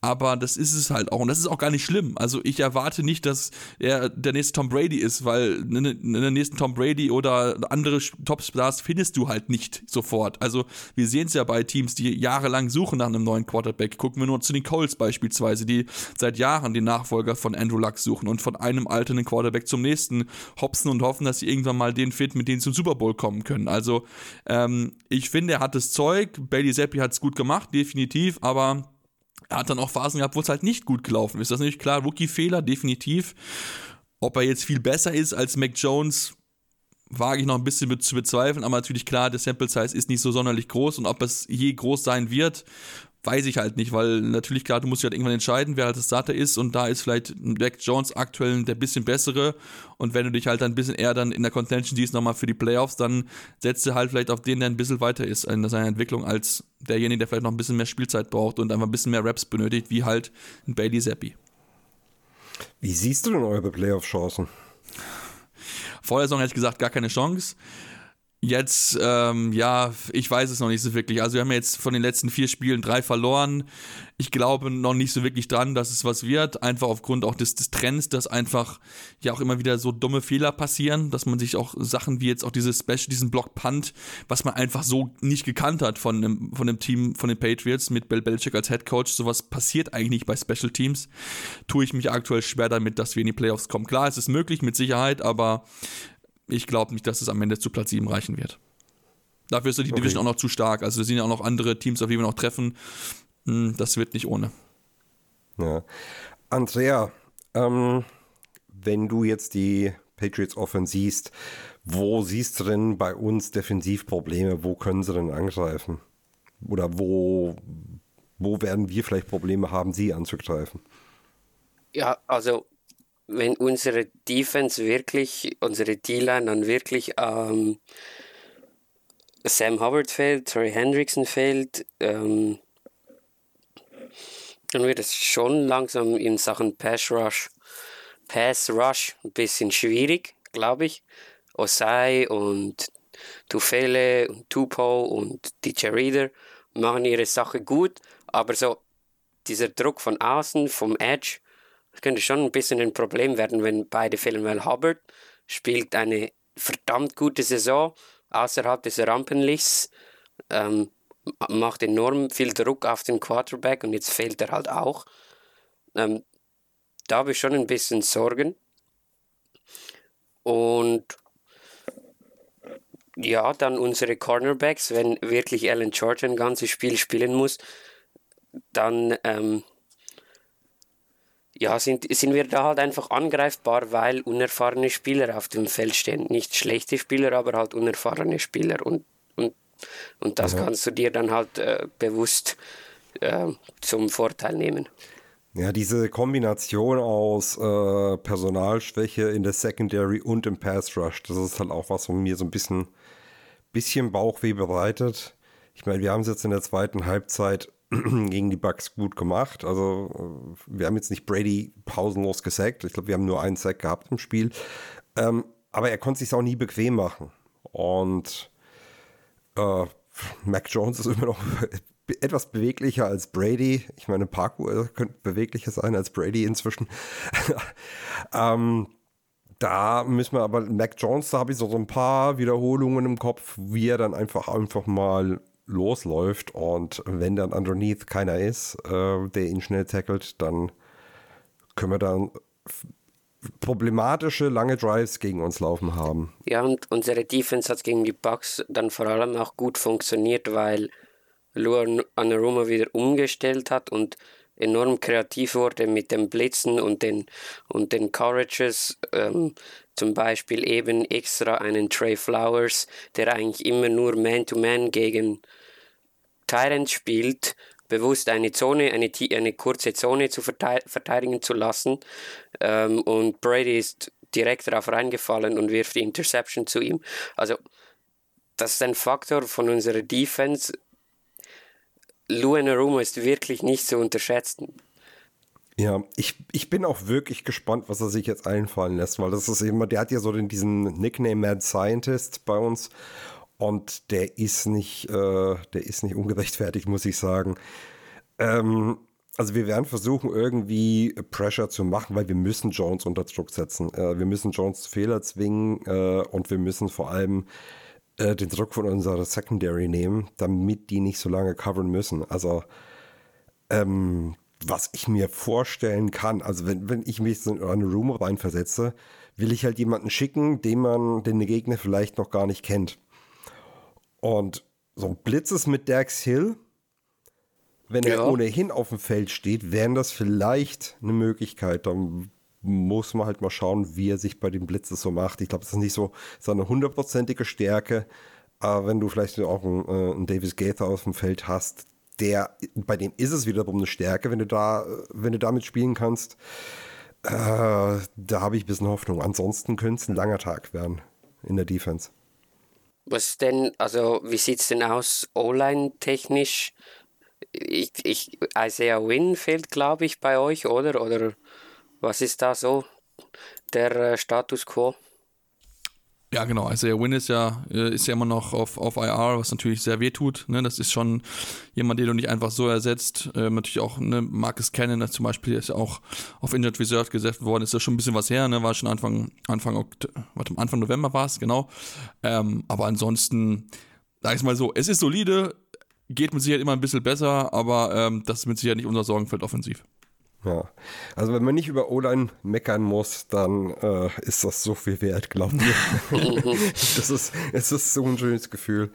aber das ist es halt auch. Und das ist auch gar nicht schlimm. Also ich erwarte nicht, dass er der nächste Tom Brady ist, weil in der nächsten Tom Brady oder andere Topstars findest du halt nicht sofort. Also wir sehen es ja bei Teams, die jahrelang suchen nach einem neuen Quarterback. Gucken wir nur zu den Colts beispielsweise, die seit Jahren den Nachfolger von Andrew Luck suchen und von einem alternden Quarterback zum nächsten hopsen und hoffen, dass sie irgendwann mal den fit, mit denen zum Super Bowl kommen können. Also ähm, ich finde, er hat das Zeug. Bailey Zappi hat es gut gemacht, definitiv, aber er hat dann auch Phasen gehabt, wo es halt nicht gut gelaufen ist. Das ist natürlich klar, Rookie-Fehler, definitiv. Ob er jetzt viel besser ist als Mac Jones, wage ich noch ein bisschen zu bezweifeln, aber natürlich klar, der Sample Size ist nicht so sonderlich groß und ob es je groß sein wird, weiß ich halt nicht, weil natürlich klar, du musst dich halt irgendwann entscheiden, wer halt das Starter ist und da ist vielleicht Mac Jones aktuell der bisschen bessere und wenn du dich halt ein bisschen eher dann in der Contention siehst nochmal für die Playoffs, dann setzt du halt vielleicht auf den, der ein bisschen weiter ist in seiner Entwicklung als derjenige, der vielleicht noch ein bisschen mehr Spielzeit braucht und einfach ein bisschen mehr Raps benötigt, wie halt ein Bailey Zappi. Wie siehst du denn eure Playoff-Chancen? Vor der Saison hätte ich gesagt, gar keine Chance. Jetzt, ähm, ja, ich weiß es noch nicht so wirklich. Also wir haben jetzt von den letzten vier Spielen drei verloren. Ich glaube noch nicht so wirklich dran, dass es was wird. Einfach aufgrund auch des, des Trends, dass einfach ja auch immer wieder so dumme Fehler passieren, dass man sich auch Sachen wie jetzt auch dieses Special, diesen Block Punt, was man einfach so nicht gekannt hat von dem, von dem Team, von den Patriots mit Bill Belichick als Head Coach. Sowas passiert eigentlich nicht bei Special Teams. Tue ich mich aktuell schwer damit, dass wir in die Playoffs kommen. Klar, es ist möglich, mit Sicherheit, aber ich glaube nicht, dass es am Ende zu Platz 7 reichen wird. Dafür ist die okay. Division auch noch zu stark. Also es sind ja auch noch andere Teams, auf die wir noch treffen. Hm, das wird nicht ohne. Ja. Andrea, ähm, wenn du jetzt die Patriots Offense siehst, wo siehst du denn bei uns Defensivprobleme? Wo können sie denn angreifen? Oder wo, wo werden wir vielleicht Probleme haben, sie anzugreifen? Ja, also wenn unsere Defense wirklich, unsere D-Line dann wirklich ähm, Sam Hubbard fehlt, Terry Hendrickson fehlt, ähm, dann wird es schon langsam in Sachen Pass Rush, Pass Rush ein bisschen schwierig, glaube ich. Osai und Tufele und Tupo und DJ Reader machen ihre Sache gut, aber so dieser Druck von außen, vom Edge, das könnte schon ein bisschen ein Problem werden, wenn beide fehlen, weil Hubbard spielt eine verdammt gute Saison außerhalb des Rampenlichts, ähm, macht enorm viel Druck auf den Quarterback und jetzt fehlt er halt auch. Ähm, da habe ich schon ein bisschen Sorgen. Und ja, dann unsere Cornerbacks, wenn wirklich Alan George ein ganzes Spiel spielen muss, dann ähm, ja, sind, sind wir da halt einfach angreifbar, weil unerfahrene Spieler auf dem Feld stehen. Nicht schlechte Spieler, aber halt unerfahrene Spieler. Und, und, und das ja. kannst du dir dann halt äh, bewusst äh, zum Vorteil nehmen. Ja, diese Kombination aus äh, Personalschwäche in der Secondary und im Pass Rush, das ist halt auch was, was mir so ein bisschen, bisschen Bauchweh bereitet. Ich meine, wir haben es jetzt in der zweiten Halbzeit (clears throat) gegen die Bucks gut gemacht. Also wir haben jetzt nicht Brady pausenlos gesackt. Ich glaube, wir haben nur einen Sack gehabt im Spiel. Ähm, aber er konnte sich auch nie bequem machen. Und äh, Mac Jones ist immer noch (laughs) etwas beweglicher als Brady. Ich meine, Parkour könnte beweglicher sein als Brady inzwischen. (laughs) ähm, da müssen wir aber, Mac Jones, da habe ich so, so ein paar Wiederholungen im Kopf, wie er dann einfach einfach mal losläuft und wenn dann underneath keiner ist, äh, der ihn schnell tackelt, dann können wir dann problematische lange Drives gegen uns laufen haben. Ja, und unsere Defense hat gegen die Bucks dann vor allem auch gut funktioniert, weil Luan Anaruma wieder umgestellt hat und enorm kreativ wurde mit dem Blitzen und den, und den Courages. Ähm, zum Beispiel eben extra einen Trey Flowers, der eigentlich immer nur Man-to-Man -Man gegen Tyrants spielt, bewusst eine Zone, eine, eine kurze Zone zu verteidigen zu lassen. Ähm, und Brady ist direkt darauf reingefallen und wirft die Interception zu ihm. Also, das ist ein Faktor von unserer Defense. Luan Aruma ist wirklich nicht zu unterschätzen. Ja, ich, ich bin auch wirklich gespannt, was er sich jetzt einfallen lässt, weil das ist immer, der hat ja so den, diesen Nickname Mad Scientist bei uns und der ist nicht, äh, der ist nicht ungerechtfertigt, muss ich sagen. Ähm, also wir werden versuchen, irgendwie Pressure zu machen, weil wir müssen Jones unter Druck setzen. Äh, wir müssen Jones Fehler zwingen äh, und wir müssen vor allem äh, den Druck von unserer Secondary nehmen, damit die nicht so lange covern müssen. Also ähm, was ich mir vorstellen kann, also wenn, wenn ich mich in eine Room reinversetze, will ich halt jemanden schicken, den man, den der Gegner vielleicht noch gar nicht kennt. Und so ein Blitzes mit Dax Hill wenn Ja. er ohnehin auf dem Feld steht, wäre das vielleicht eine Möglichkeit. Dann muss man halt mal schauen, wie er sich bei den Blitzes so macht. Ich glaube, das ist nicht so seine hundertprozentige Stärke. Aber wenn du vielleicht auch einen, äh, einen Davis Gaither auf dem Feld hast, der, bei dem ist es wiederum eine Stärke, wenn du da, wenn du damit spielen kannst. Äh, da habe ich ein bisschen Hoffnung. Ansonsten könnte es ein langer Tag werden in der Defense. Was denn, also wie sieht es denn aus, O-Line technisch? Ich, ich, Isaiah Wynn fehlt, glaube ich, bei euch, oder? Oder was ist da so der äh, Status quo? Ja, genau. Isaiah Wynn ist ja, äh, ist ja immer noch auf, auf IR, was natürlich sehr weh tut. Ne? Das ist schon jemand, den du nicht einfach so ersetzt. Ähm, natürlich auch ne, Marcus Cannon, das zum Beispiel ist ja auch auf Injured Reserve gesetzt worden. Ist ja schon ein bisschen was her, ne? War schon Anfang, Anfang, warte, Anfang November war es, genau. Ähm, aber ansonsten, sag ich mal so, es ist solide, geht mit Sicherheit immer ein bisschen besser, aber ähm, das ist mit Sicherheit nicht unser Sorgenfeld offensiv. Ja, also wenn man nicht über O-Line meckern muss, dann äh, ist das so viel wert, glaubt mir. (laughs) das ist, es ist so ein schönes Gefühl.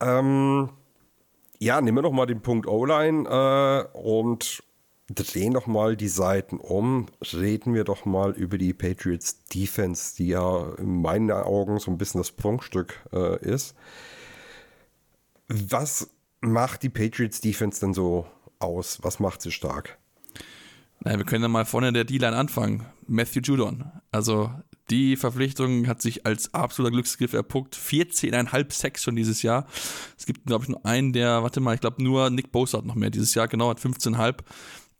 Ähm, ja, nehmen wir doch mal den Punkt O-Line äh, und drehen doch mal die Seiten um. Reden wir doch mal über die Patriots Defense, die ja in meinen Augen so ein bisschen das Prunkstück äh, ist. Was macht die Patriots Defense denn so aus? Was macht sie stark? Naja, wir können ja mal vorne der D-Line anfangen. Matthew Judon. Also die Verpflichtung hat sich als absoluter Glücksgriff erpuckt. 14,5 Sacks schon dieses Jahr. Es gibt, glaube ich, nur einen, der, warte mal, ich glaube nur Nick Bosa hat noch mehr dieses Jahr, genau, hat 15,5.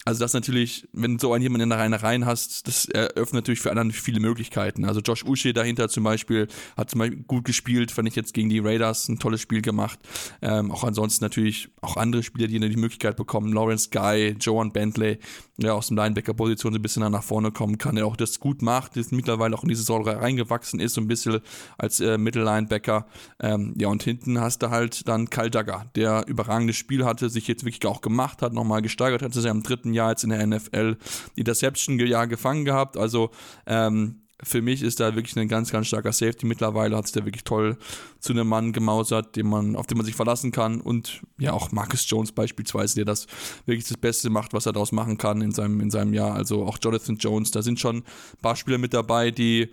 Also das natürlich, wenn du so einen jemanden in der Reihe rein hast, das eröffnet natürlich für anderen viele Möglichkeiten. Also Josh Uche dahinter zum Beispiel hat zum Beispiel gut gespielt, fand ich jetzt gegen die Raiders ein tolles Spiel gemacht. Ähm, auch ansonsten natürlich auch andere Spieler, die die Möglichkeit bekommen. Lawrence Guy, Joan Bentley, der aus dem Linebacker-Position ein bisschen nach vorne kommen kann, der auch das gut macht, der mittlerweile auch in diese Säule reingewachsen ist, so ein bisschen als äh, Mittellinebacker. Ähm, ja, und hinten hast du halt dann Kyle Dagger, der überragendes Spiel hatte, sich jetzt wirklich auch gemacht hat, nochmal gesteigert hat, ist ja im dritten Jahr jetzt in der NFL die Interception ja gefangen gehabt. Also ähm, für mich ist da wirklich ein ganz, ganz starker Safety. Mittlerweile hat sich der wirklich toll zu einem Mann gemausert, den man, auf den man sich verlassen kann. Und ja, auch Marcus Jones beispielsweise, der das wirklich das Beste macht, was er daraus machen kann in seinem, in seinem Jahr. Also auch Jonathan Jones, da sind schon ein paar Spieler mit dabei, die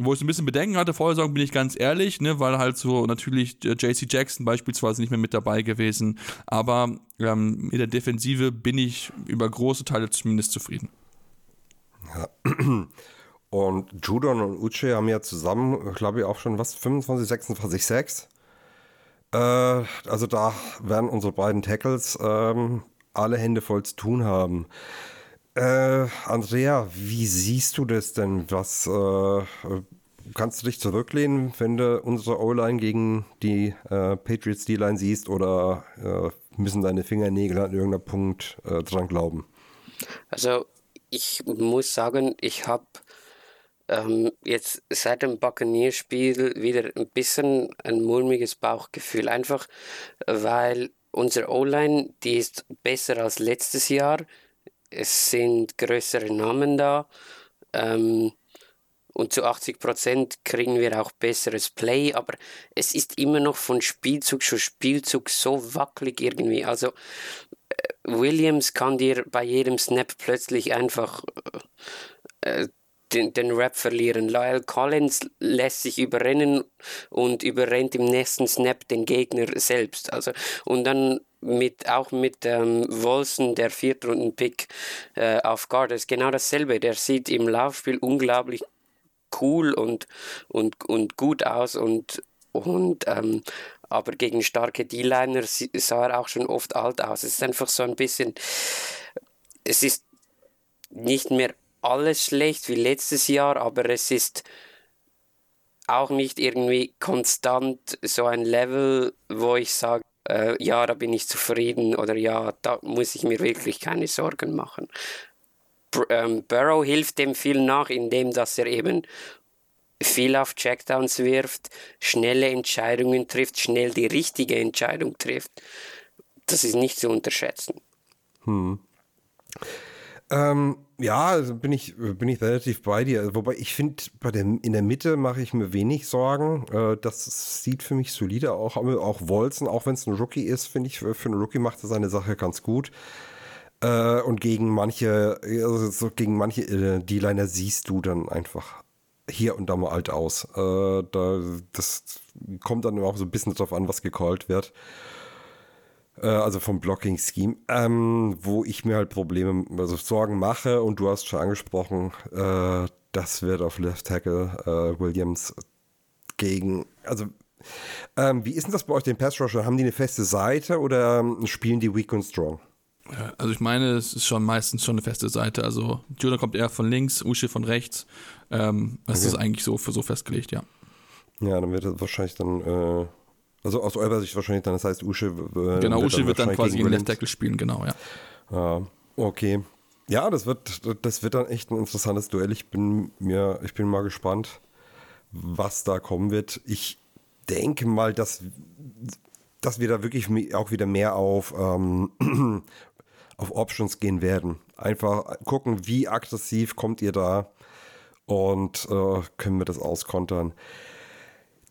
wo ich ein bisschen Bedenken hatte, vorher sagen, bin ich ganz ehrlich, ne, weil halt so natürlich äh, JC Jackson beispielsweise nicht mehr mit dabei gewesen. Aber ähm, mit der Defensive bin ich über große Teile zumindest zufrieden. Ja. (clears throat) Und Judon und Uche haben ja zusammen, glaube ich, auch schon was, 25, 26 Sacks. Äh, also da werden unsere beiden Tackles ähm, alle Hände voll zu tun haben. Äh, Andrea, wie siehst du das denn? Was äh, kannst du dich zurücklehnen, wenn du unsere O-Line gegen die äh, Patriots D-Line siehst, oder äh, müssen deine Fingernägel an irgendeinem Punkt äh, dran glauben? Also ich muss sagen, ich habe ähm, jetzt seit dem Buccaneers-Spiel wieder ein bisschen ein mulmiges Bauchgefühl, einfach weil unsere O-Line, die ist besser als letztes Jahr. Es sind größere Namen da. Ähm, und zu 80 Prozent kriegen wir auch besseres Play, aber es ist immer noch von Spielzug zu Spielzug so wackelig irgendwie. Also äh, Williams kann dir bei jedem Snap plötzlich einfach äh, den, den Rap verlieren. Lyle Collins lässt sich überrennen und überrennt im nächsten Snap den Gegner selbst. Also und dann mit auch mit ähm, Wolson, der Viertrunden-Pick äh, auf Guard, ist genau dasselbe. Der sieht im Laufspiel unglaublich cool und, und, und gut aus und, und ähm, aber gegen starke D-Liner sah er auch schon oft alt aus. Es ist einfach so ein bisschen, es ist nicht mehr alles schlecht wie letztes Jahr, aber es ist auch nicht irgendwie konstant so ein Level, wo ich sage, äh, ja, da bin ich zufrieden oder ja, da muss ich mir wirklich keine Sorgen machen. Br ähm, Burrow hilft dem viel nach, indem dass er eben viel auf Checkdowns wirft, schnelle Entscheidungen trifft, schnell die richtige Entscheidung trifft. Das ist nicht zu unterschätzen. Hm. Ähm, ja, also bin ich, bin ich relativ bei dir. Wobei ich finde, bei der, in der Mitte mache ich mir wenig Sorgen. Äh, das sieht für mich solide auch. Auch Wolzen, auch wenn es ein Rookie ist, finde ich, für einen Rookie macht er seine Sache ganz gut. Äh, und gegen manche, also so gegen manche äh, D-Liner siehst du dann einfach hier und da mal alt aus. Äh, da, das kommt dann auch so ein bisschen drauf an, was gecallt wird. Äh, also vom Blocking-Scheme, ähm, wo ich mir halt Probleme, also Sorgen mache und du hast schon angesprochen, äh, das wird auf Left Tackle äh, Williams gegen, also ähm, wie ist denn das bei euch, den Pass Rusher? Haben die eine feste Seite oder ähm, spielen die Weak und Strong? Also ich meine, es ist schon meistens schon eine feste Seite. Also Judah kommt eher von links, Uschi von rechts. Ähm, das okay. ist eigentlich so für so festgelegt, ja. Ja, dann wird das wahrscheinlich dann äh, also aus eurer Sicht wahrscheinlich dann, das heißt, Usche. Äh, genau, wird Usche dann wird dann quasi gegen Left Tackle spielen, genau, ja. Ja, okay. Ja, das wird, das wird dann echt ein interessantes Duell. Ich bin mir, ich bin mal gespannt, was da kommen wird. Ich denke mal, dass, dass wir da wirklich auch wieder mehr auf, ähm, (clears throat) auf Options gehen werden. Einfach gucken, wie aggressiv kommt ihr da und äh, können wir das auskontern.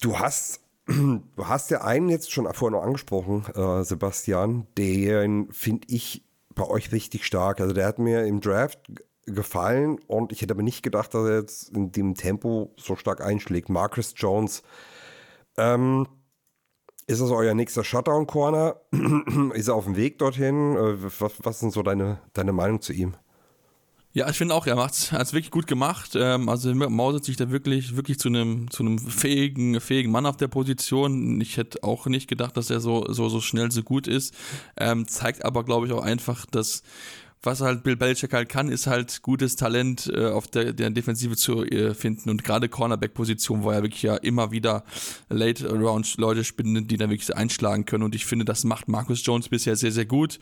Du hast Du hast ja einen jetzt schon vorher noch angesprochen, äh, Sebastian, den finde ich bei euch richtig stark. Also der hat mir im Draft gefallen und ich hätte aber nicht gedacht, dass er jetzt in dem Tempo so stark einschlägt. Marcus Jones. Ähm, ist das euer nächster Shutdown-Corner? (clears throat) ist er auf dem Weg dorthin? Äh, was, was sind so deine, deine Meinung zu ihm? Ja, ich finde auch, er macht es wirklich gut gemacht. Ähm, also mausert sich da wirklich, wirklich zu einem, zu einem fähigen, fähigen Mann auf der Position. Ich hätte auch nicht gedacht, dass er so, so, so schnell so gut ist. Ähm, zeigt aber, glaube ich, auch einfach, dass was halt Bill Belichick halt kann, ist halt gutes Talent äh, auf der, der Defensive zu äh, finden. Und gerade Cornerback-Position, wo er wirklich ja immer wieder Late-Round-Leute spinnen, die da wirklich einschlagen können. Und ich finde, das macht Marcus Jones bisher sehr, sehr gut.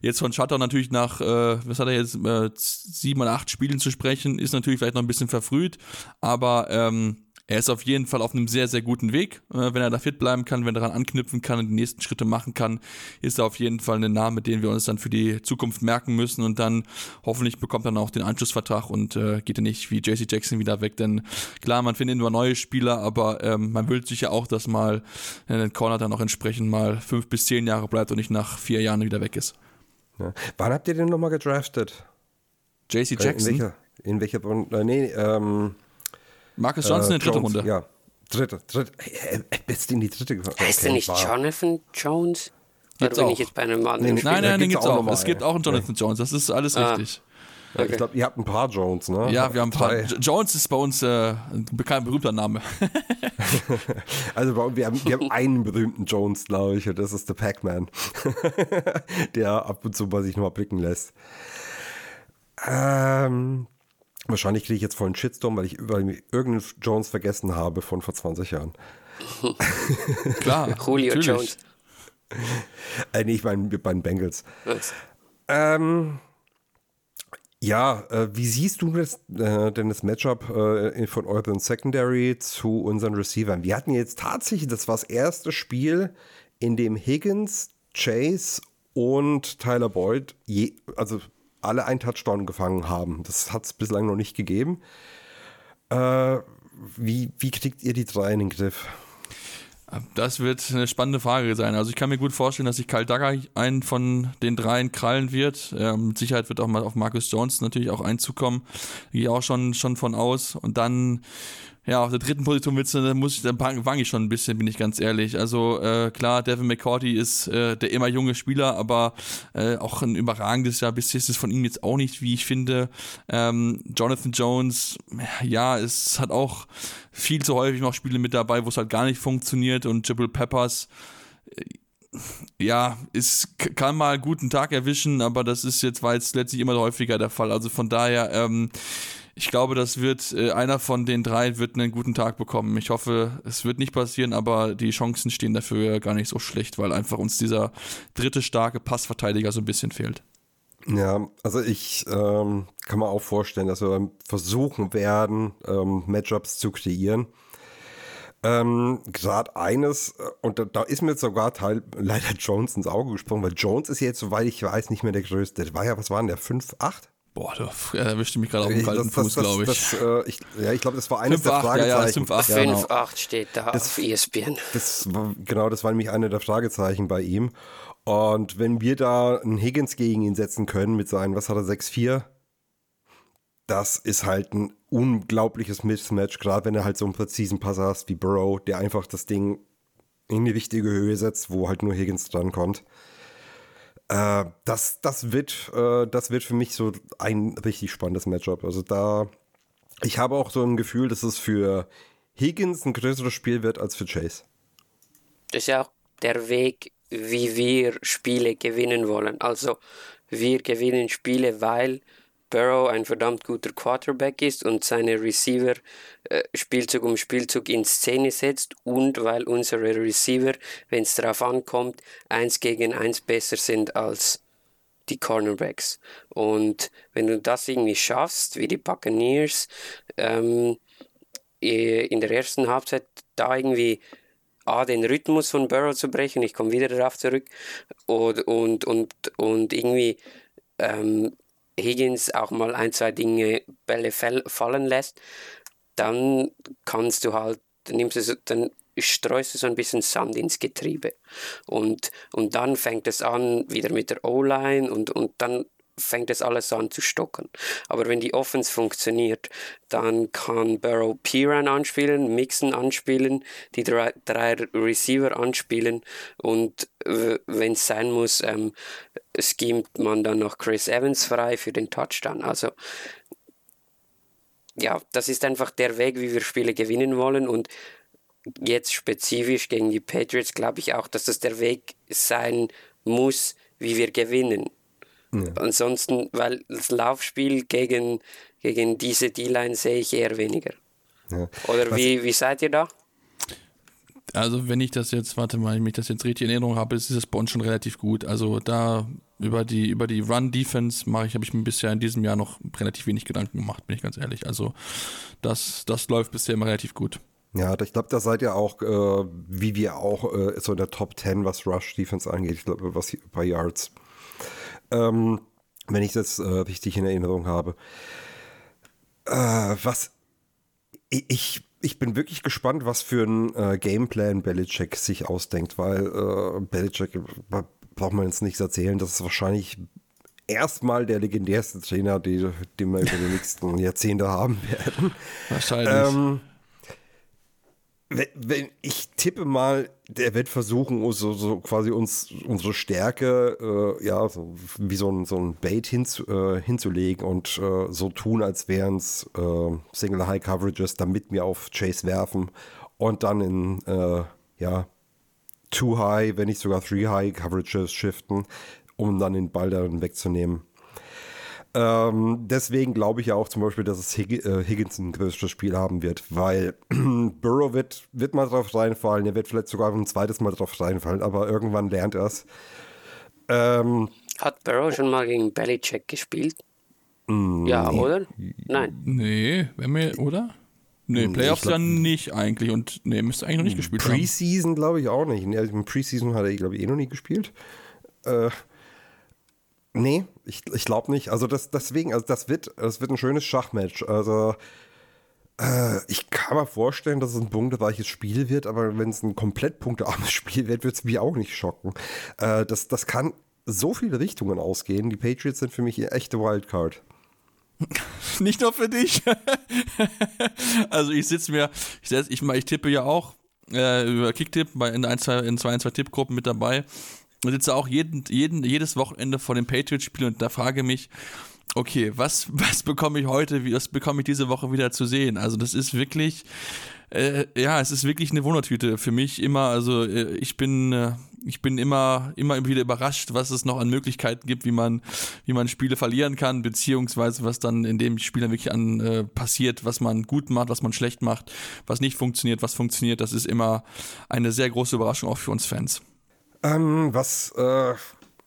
Jetzt von Shutter natürlich nach, äh, was hat er jetzt, äh, sieben oder acht Spielen zu sprechen, ist natürlich vielleicht noch ein bisschen verfrüht, aber ähm, er ist auf jeden Fall auf einem sehr, sehr guten Weg. Äh, wenn er da fit bleiben kann, wenn er daran anknüpfen kann und die nächsten Schritte machen kann, ist er auf jeden Fall ein Name, den wir uns dann für die Zukunft merken müssen und dann hoffentlich bekommt er dann auch den Anschlussvertrag und äh, geht er nicht wie JC Jackson wieder weg, denn klar, man findet nur neue Spieler, aber ähm, man will sich ja auch, dass mal äh, ein Corner dann auch entsprechend mal fünf bis zehn Jahre bleibt und nicht nach vier Jahren wieder weg ist. Ja. Wann habt ihr den nochmal gedraftet? JC Jackson? In welcher? In welcher? Äh, nee, ähm Marcus Johnson äh, in der dritten Runde. Ja, dritte, dritte. Äh, bist in die dritte. Heißt okay, der nicht war. Jonathan Jones? Oder bin auch. ich jetzt bei einem anderen nee, Nein, nein, den gibt's auch. auch. Es gibt auch einen Jonathan ja. Jones, das ist alles ah. richtig. Okay. Ich glaube, ihr habt ein paar Jones, ne? Ja, wir haben ein paar. Drei. Jones ist bei uns äh, ein bekannt, berühmter Name. (laughs) also wir haben, wir haben (laughs) einen berühmten Jones, glaube ich, und das ist der Pac-Man, (laughs) der ab und zu bei sich nochmal blicken lässt. Ähm, Wahrscheinlich kriege ich jetzt voll einen Shitstorm, weil ich, irgendeinen Jones vergessen habe von vor 20 Jahren. (laughs) Klar, (laughs) Julio natürlich. Jones. Äh, nee, ich meine bei den Bengals. Ähm, ja, äh, wie siehst du das, äh, denn das Matchup äh, von euren Secondary zu unseren Receivern? Wir hatten jetzt tatsächlich, das war das erste Spiel, in dem Higgins, Chase und Tyler Boyd, je, also alle einen Touchdown gefangen haben. Das hat es bislang noch nicht gegeben. Äh, wie, wie kriegt ihr die drei in den Griff? Das wird eine spannende Frage sein. Also ich kann mir gut vorstellen, dass sich Kyle Dagger einen von den dreien krallen wird. Ähm, mit Sicherheit wird auch mal auf Marcus Jones natürlich auch einzukommen. Gehe auch schon, schon von aus. Und dann ja, auf der dritten Position willst du, dann muss ich, dann wang ich schon ein bisschen, bin ich ganz ehrlich. Also äh, klar, Devin McCourty ist äh, der immer junge Spieler, aber äh, auch ein überragendes Jahr. Bisher ist es von ihm jetzt auch nicht, wie ich finde. Ähm, Jonathan Jones, ja, es hat auch viel zu häufig noch Spiele mit dabei, wo es halt gar nicht funktioniert. Und Jibril Peppers, äh, ja, es kann mal einen guten Tag erwischen, aber das ist jetzt, war jetzt letztlich immer häufiger der Fall. Also von daher, ähm, ich glaube, das wird äh, einer von den drei wird einen guten Tag bekommen. Ich hoffe, es wird nicht passieren, aber die Chancen stehen dafür gar nicht so schlecht, weil einfach uns dieser dritte starke Passverteidiger so ein bisschen fehlt. Ja, also ich ähm, kann mir auch vorstellen, dass wir versuchen werden, ähm, Matchups zu kreieren. Ähm, Gerade eines, äh, und da, da, ist mir sogar Teil, (laughs) leider Jones ins Auge gesprungen, weil Jones ist jetzt, soweit ich weiß, nicht mehr der größte. Der war ja, was war denn der? 5, 8? Boah, da erwischte mich gerade auf dem Ich- kalten Fuß, glaube ich. Das, äh, ich. Ja, ich glaube, das war eines der 5-8, ja, ja, Fragezeichen. 5-8, ja, genau. 5-8 steht da auf E ESPN. Das war, genau, das war nämlich eine der Fragezeichen bei ihm. Und wenn wir da einen Higgins gegen ihn setzen können mit seinen, was hat er, 6-4, das ist halt ein unglaubliches Mismatch, gerade wenn er halt so einen präzisen Passer hast wie Burrow, der einfach das Ding in die richtige Höhe setzt, wo halt nur Higgins drankommt. Äh, das, das, wird, äh, das wird für mich so ein richtig spannendes Matchup. Also da, ich habe auch so ein Gefühl, dass es für Higgins ein größeres Spiel wird als für Chase. Das ist ja auch der Weg, wie wir Spiele gewinnen wollen. Also wir gewinnen Spiele, weil Burrow ein verdammt guter Quarterback ist und seine Receiver äh, Spielzug um Spielzug in Szene setzt und weil unsere Receiver, wenn es darauf ankommt, eins gegen eins besser sind als die Cornerbacks. Und wenn du das irgendwie schaffst, wie die Buccaneers, ähm, eh, in der ersten Halbzeit da irgendwie A, den Rhythmus von Burrow zu brechen, ich komme wieder darauf zurück, und, und, und, und irgendwie ähm, Higgins auch mal ein, zwei Dinge, Bälle fall, fallen lässt, dann kannst du halt, nimmst du dann streust du so ein bisschen Sand ins Getriebe. Und, und dann fängt es an wieder mit der O-Line und, und dann fängt es alles an zu stocken. Aber wenn die Offense funktioniert, dann kann Burrow Piran anspielen, Mixon anspielen, die drei, drei Receiver anspielen und wenn es sein muss, ähm, schemt man dann noch Chris Evans frei für den Touchdown. Also ja, das ist einfach der Weg, wie wir Spiele gewinnen wollen und jetzt spezifisch gegen die Patriots glaube ich auch, dass das der Weg sein muss, wie wir gewinnen. Ansonsten, weil das Laufspiel gegen, gegen diese D-Line sehe ich eher weniger. Ja. Oder wie, wie seid ihr da? Also wenn ich das jetzt, warte mal, wenn ich das jetzt richtig in Erinnerung habe, ist es bei uns schon relativ gut. Also da über die über die Run-Defense mache ich, habe ich mir bisher in diesem Jahr noch relativ wenig Gedanken gemacht, bin ich ganz ehrlich. Also das, das läuft bisher immer relativ gut. Ja, ich glaube, da seid ihr auch, äh, wie wir auch, äh, so in der Top 10, was Rush Defense angeht, ich glaube, was bei Yards. Ähm, wenn ich das äh, richtig in Erinnerung habe. Äh, was ich- ich, bin wirklich gespannt, was für ein äh, Gameplan Belichick sich ausdenkt, weil äh, Belichick äh, braucht man jetzt nichts erzählen, das ist wahrscheinlich erstmal der legendärste Trainer, die, den wir über die (laughs) nächsten Jahrzehnte haben werden. Wahrscheinlich. Ähm, wenn, ich tippe mal, der wird versuchen, uns so, so quasi uns unsere Stärke, äh, ja, so wie so ein, so ein Bait hinzu, äh, hinzulegen und äh, so tun, als wären es äh, Single High Coverages, damit wir auf Chase werfen und dann in, äh, ja, Two High, wenn nicht sogar Three High Coverages shiften, um dann den Ball dann wegzunehmen. Ähm, deswegen glaube ich ja auch zum Beispiel, dass es Hig äh, Higgins ein größeres Spiel haben wird, weil (clears throat) Burrow wird, wird mal drauf reinfallen, er wird vielleicht sogar ein zweites Mal drauf reinfallen, aber irgendwann lernt er es. Ähm, Hat Burrow schon mal gegen Belichick gespielt? ja, oder? Nein. nee, wenn wir, oder? Nee, Playoffs glaub- dann nicht eigentlich und nee, müsste eigentlich noch nicht gespielt haben. Preseason glaube ich auch nicht. Ja, Im Preseason hat er, glaube ich, eh noch nie gespielt. Äh, nee, ich, ich glaube nicht. Also das, deswegen, also das wird, das wird ein schönes Schachmatch. Also äh, ich kann mir vorstellen, dass es ein punktereiches Spiel wird, aber wenn es ein komplett punktearmes (laughs) Spiel wird, wird es mich auch nicht schocken. Äh, das, das kann so viele Richtungen ausgehen. Die Patriots sind für mich eine echte Wildcard. (laughs) Nicht nur für dich. (laughs) also ich sitze mir, ich, setz, ich, ich tippe ja auch äh, über Kicktipp in zwei, in zwei, ein, zwei Tippgruppen mit dabei. Und sitze auch jeden, jeden, jedes Wochenende vor dem Patriots-Spiel und da frage mich, okay, was, (laughs) was bekomme ich heute, was bekomme ich diese Woche wieder zu sehen? Also das ist wirklich, äh, ja, es ist wirklich eine Wundertüte für mich immer. Also äh, ich bin, äh, ich bin immer, immer wieder überrascht, was es noch an Möglichkeiten gibt, wie man, wie man Spiele verlieren kann, beziehungsweise was dann in dem Spiel dann wirklich an äh, passiert, was man gut macht, was man schlecht macht, was nicht funktioniert, was funktioniert. Das ist immer eine sehr große Überraschung auch für uns Fans. Ähm, was, äh,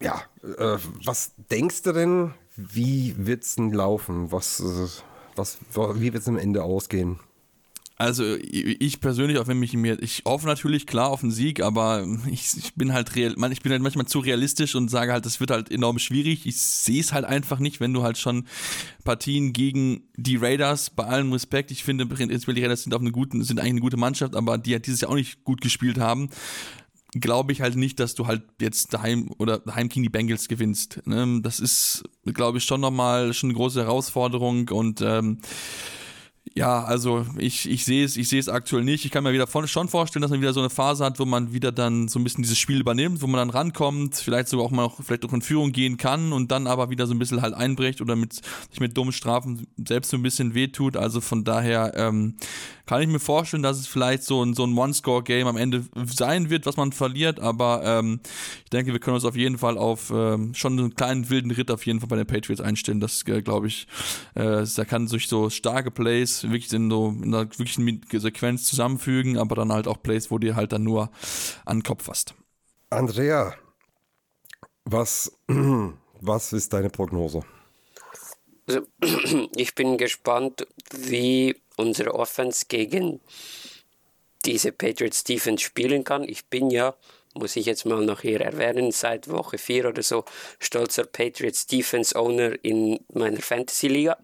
ja, äh, was denkst du denn, wie wird's denn laufen? Was, äh, was, wie wird's am Ende ausgehen? Also ich persönlich, auch wenn mich mir, ich hoffe natürlich klar auf einen Sieg, aber ich, ich bin halt real, ich bin halt manchmal zu realistisch und sage halt, das wird halt enorm schwierig. Ich sehe es halt einfach nicht, wenn du halt schon Partien gegen die Raiders, bei allem Respekt, ich finde, die Raiders sind auf eine guten, sind eigentlich eine gute Mannschaft, aber die halt dieses Jahr auch nicht gut gespielt haben glaube ich halt nicht, dass du halt jetzt daheim oder daheim gegen die Bengals gewinnst. Ne? Das ist, glaube ich, schon nochmal schon eine große Herausforderung und ähm, ja, also ich, ich sehe es, ich sehe es aktuell nicht. Ich kann mir wieder von, schon vorstellen, dass man wieder so eine Phase hat, wo man wieder dann so ein bisschen dieses Spiel übernimmt, wo man dann rankommt, vielleicht sogar auch mal auch vielleicht auch in Führung gehen kann und dann aber wieder so ein bisschen halt einbricht oder mit sich mit dummen Strafen selbst so ein bisschen wehtut. Also von daher ähm, kann ich mir vorstellen, dass es vielleicht so ein so ein One-Score-Game am Ende sein wird, was man verliert. Aber ähm, ich denke, wir können uns auf jeden Fall auf ähm, schon einen kleinen wilden Ritt auf jeden Fall bei den Patriots einstellen. Das äh, glaube ich, äh, da kann sich so starke Plays wirklich in, so, in einer wirklichen Sequenz zusammenfügen, aber dann halt auch Plays, wo du halt dann nur an den Kopf hast. Andrea, was, (clears throat) was ist deine Prognose? Also, ich bin gespannt, wie unsere Offense gegen diese Patriots Defense spielen kann. Ich bin ja muss ich jetzt mal noch hier erwähnen, seit Woche 4 oder so stolzer Patriots Defense Owner in meiner Fantasy Liga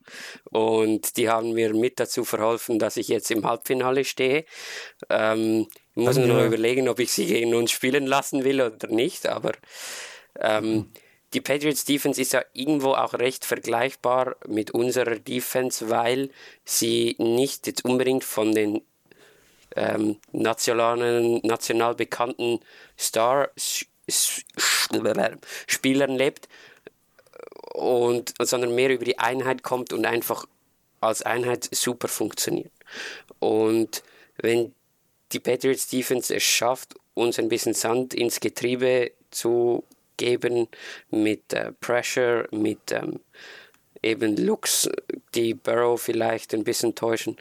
und die haben mir mit dazu verholfen, dass ich jetzt im Halbfinale stehe. Ähm, ich muss mir noch überlegen, ob ich sie gegen uns spielen lassen will oder nicht, aber ähm, die Patriots Defense ist ja irgendwo auch recht vergleichbar mit unserer Defense, weil sie nicht jetzt unbedingt von den ähm, nationalen, national bekannten Star-Spielern lebt und sondern mehr über die Einheit kommt und einfach als Einheit super funktioniert. Und wenn die Patriots Defense es schafft, uns ein bisschen Sand ins Getriebe zu geben mit äh, Pressure, mit ähm, eben Looks, die Burrow vielleicht ein bisschen täuschen,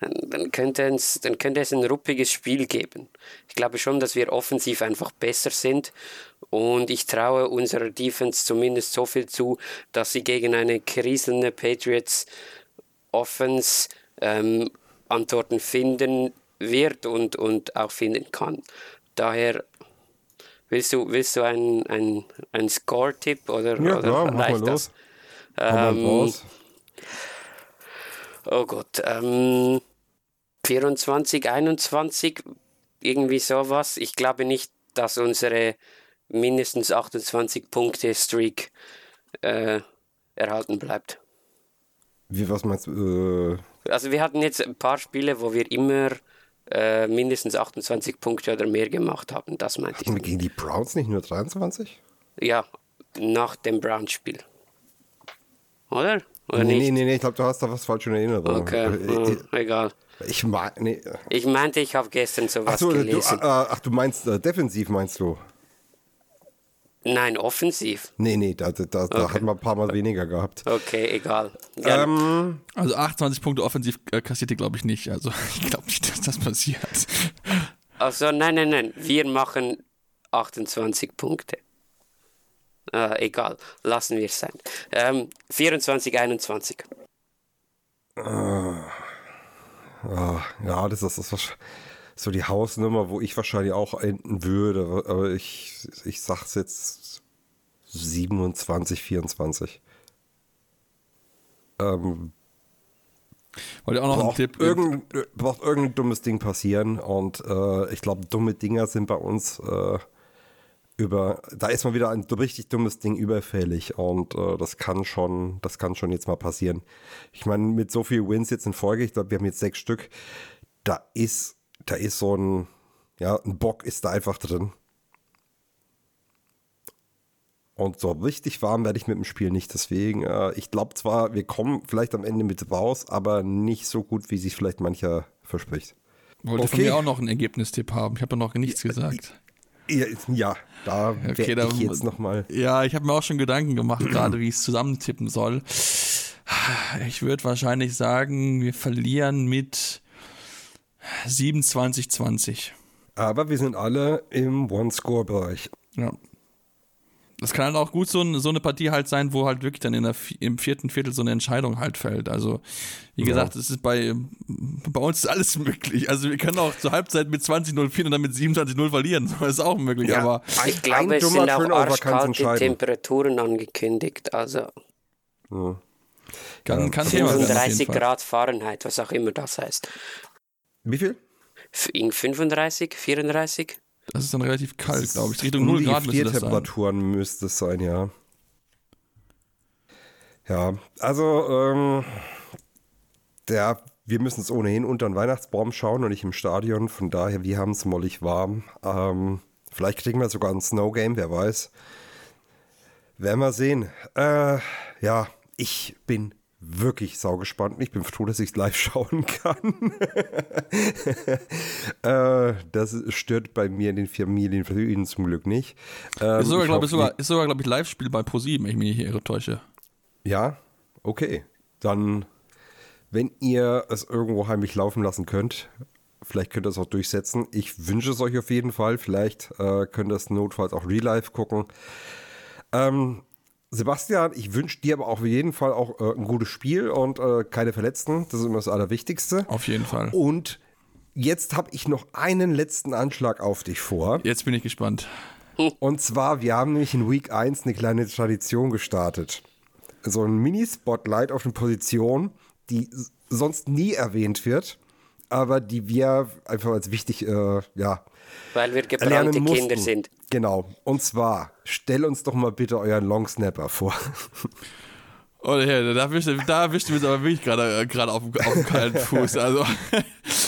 dann könnte, es, dann könnte es ein ruppiges Spiel geben. Ich glaube schon, dass wir offensiv einfach besser sind und ich traue unserer Defense zumindest so viel zu, dass sie gegen eine kriselnde Patriots Offense ähm, Antworten finden wird und, und auch finden kann. Daher willst du, willst du einen ein Score-Tipp oder, ja, oder klar, reicht das? Los. Ähm, oh Gott, ähm, 24, 21, irgendwie sowas. Ich glaube nicht, dass unsere mindestens 28 Punkte Streak äh, erhalten bleibt. Wie, was meinst du? Äh also wir hatten jetzt ein paar Spiele, wo wir immer äh, mindestens 28 Punkte oder mehr gemacht haben. Das meinte hatten ich. wir gegen die Browns nicht nur 23? Ja, nach dem Browns-Spiel. Oder? Oder nee, nicht? nee, nee, ich glaube, du hast da was falsch in Erinnerung. Okay, Äh, hm, egal. Ich mein, nee. Ich meinte, ich habe gestern sowas Ach so, du, gelesen. äh, ach, du meinst äh, defensiv, meinst du? Nein, offensiv. Nee, nee, da, da, da Okay. hat man ein paar Mal weniger gehabt. Okay, egal. Ja, Ähm, Also 28 Punkte offensiv äh, kassiert ihr, glaube ich, nicht. Also (laughs) ich glaube nicht, dass das passiert. also nein, nein, nein. Wir machen 28 Punkte. Äh, egal, lassen wir es sein. Ähm, 24, 21. ah, ja, das ist, das ist so die Hausnummer, wo ich wahrscheinlich auch enden würde. Aber ich, ich sag's jetzt 27, 24. Ähm, Wollt ihr auch noch einen braucht, Tipp? irgendein, braucht irgendein dummes Ding passieren und äh, ich glaube, dumme Dinger sind bei uns äh, über, da ist mal wieder ein richtig dummes Ding überfällig und äh, das kann schon, das kann schon jetzt mal passieren. Ich meine, mit so viel Wins jetzt in Folge, ich glaube, wir haben jetzt sechs Stück, da ist, da ist so ein, ja, ein Bock ist da einfach drin. Und so richtig warm werde ich mit dem Spiel nicht. Deswegen, äh, ich glaube zwar, wir kommen vielleicht am Ende mit raus, aber nicht so gut, wie sich vielleicht mancher verspricht. Wollt ihr von okay. mir auch noch einen Ergebnistipp haben? Ich habe noch nichts gesagt. Ja, da werde ich jetzt nochmal. Ja, ich habe mir auch schon Gedanken gemacht, gerade wie ich es zusammentippen soll. Ich würde wahrscheinlich sagen, wir verlieren mit 27-20. Aber wir sind alle im One-Score-Bereich. Ja. Das kann halt auch gut so, ein, so eine Partie halt sein, wo halt wirklich dann in der, im vierten Viertel so eine Entscheidung halt fällt. Also, wie gesagt, es ist bei, bei uns ist alles möglich. Also, wir können auch zur Halbzeit mit 20-0 führen und dann mit 27-0 verlieren. (laughs) Das ist auch möglich, Ja. aber Ich glaube, es sind auch arschkalte. Temperaturen angekündigt. Also kann, kann jeden 35 Fall. Grad Fahrenheit, was auch immer das heißt. Wie viel? In 35, 34? Das ist dann relativ kalt, glaube ich. Richtung Um 0 die Grad müsste das sein. Temperaturen müsste es sein, ja. Ja, also, ähm, der, wir müssen es ohnehin unter den Weihnachtsbaum schauen und nicht im Stadion. Von daher, wir haben es mollig warm. Ähm, vielleicht kriegen wir sogar ein Snow Game, wer weiß. Werden wir sehen. Äh, ja, ich bin wirklich saugespannt. Ich bin froh, dass ich es live (laughs) schauen kann. (laughs) äh, das stört bei mir in den Familienfrieden zum Glück nicht. Ähm, Ist sogar, glaube ich, sogar, ist sogar, glaube ich, Live-Spiel bei ProSieben, wenn ich mich nicht irre täusche. Ja, okay. Dann, wenn ihr es irgendwo heimlich laufen lassen könnt, vielleicht könnt ihr es auch durchsetzen. Ich wünsche es euch auf jeden Fall. Vielleicht äh, könnt ihr es notfalls auch real life gucken. Ähm, Sebastian, ich wünsche dir aber auch auf jeden Fall auch äh, ein gutes Spiel und äh, keine Verletzten. Das ist immer das Allerwichtigste. Auf jeden Fall. Und jetzt habe ich noch einen letzten Anschlag auf dich vor. Jetzt bin ich gespannt. Und zwar, wir haben nämlich in Week 1 eine kleine Tradition gestartet. So ein Mini-Spotlight auf eine Position, die sonst nie erwähnt wird, aber die wir einfach als wichtig, äh, ja, Weil wir gebrannte. Kinder sind. Genau. Und zwar, stell uns doch mal bitte euren Longsnapper vor. (laughs) Oh, ja, da erwischt da erwischt du mich aber wirklich gerade äh, gerade auf, dem- auf dem kalten (laughs) Fuß. Also,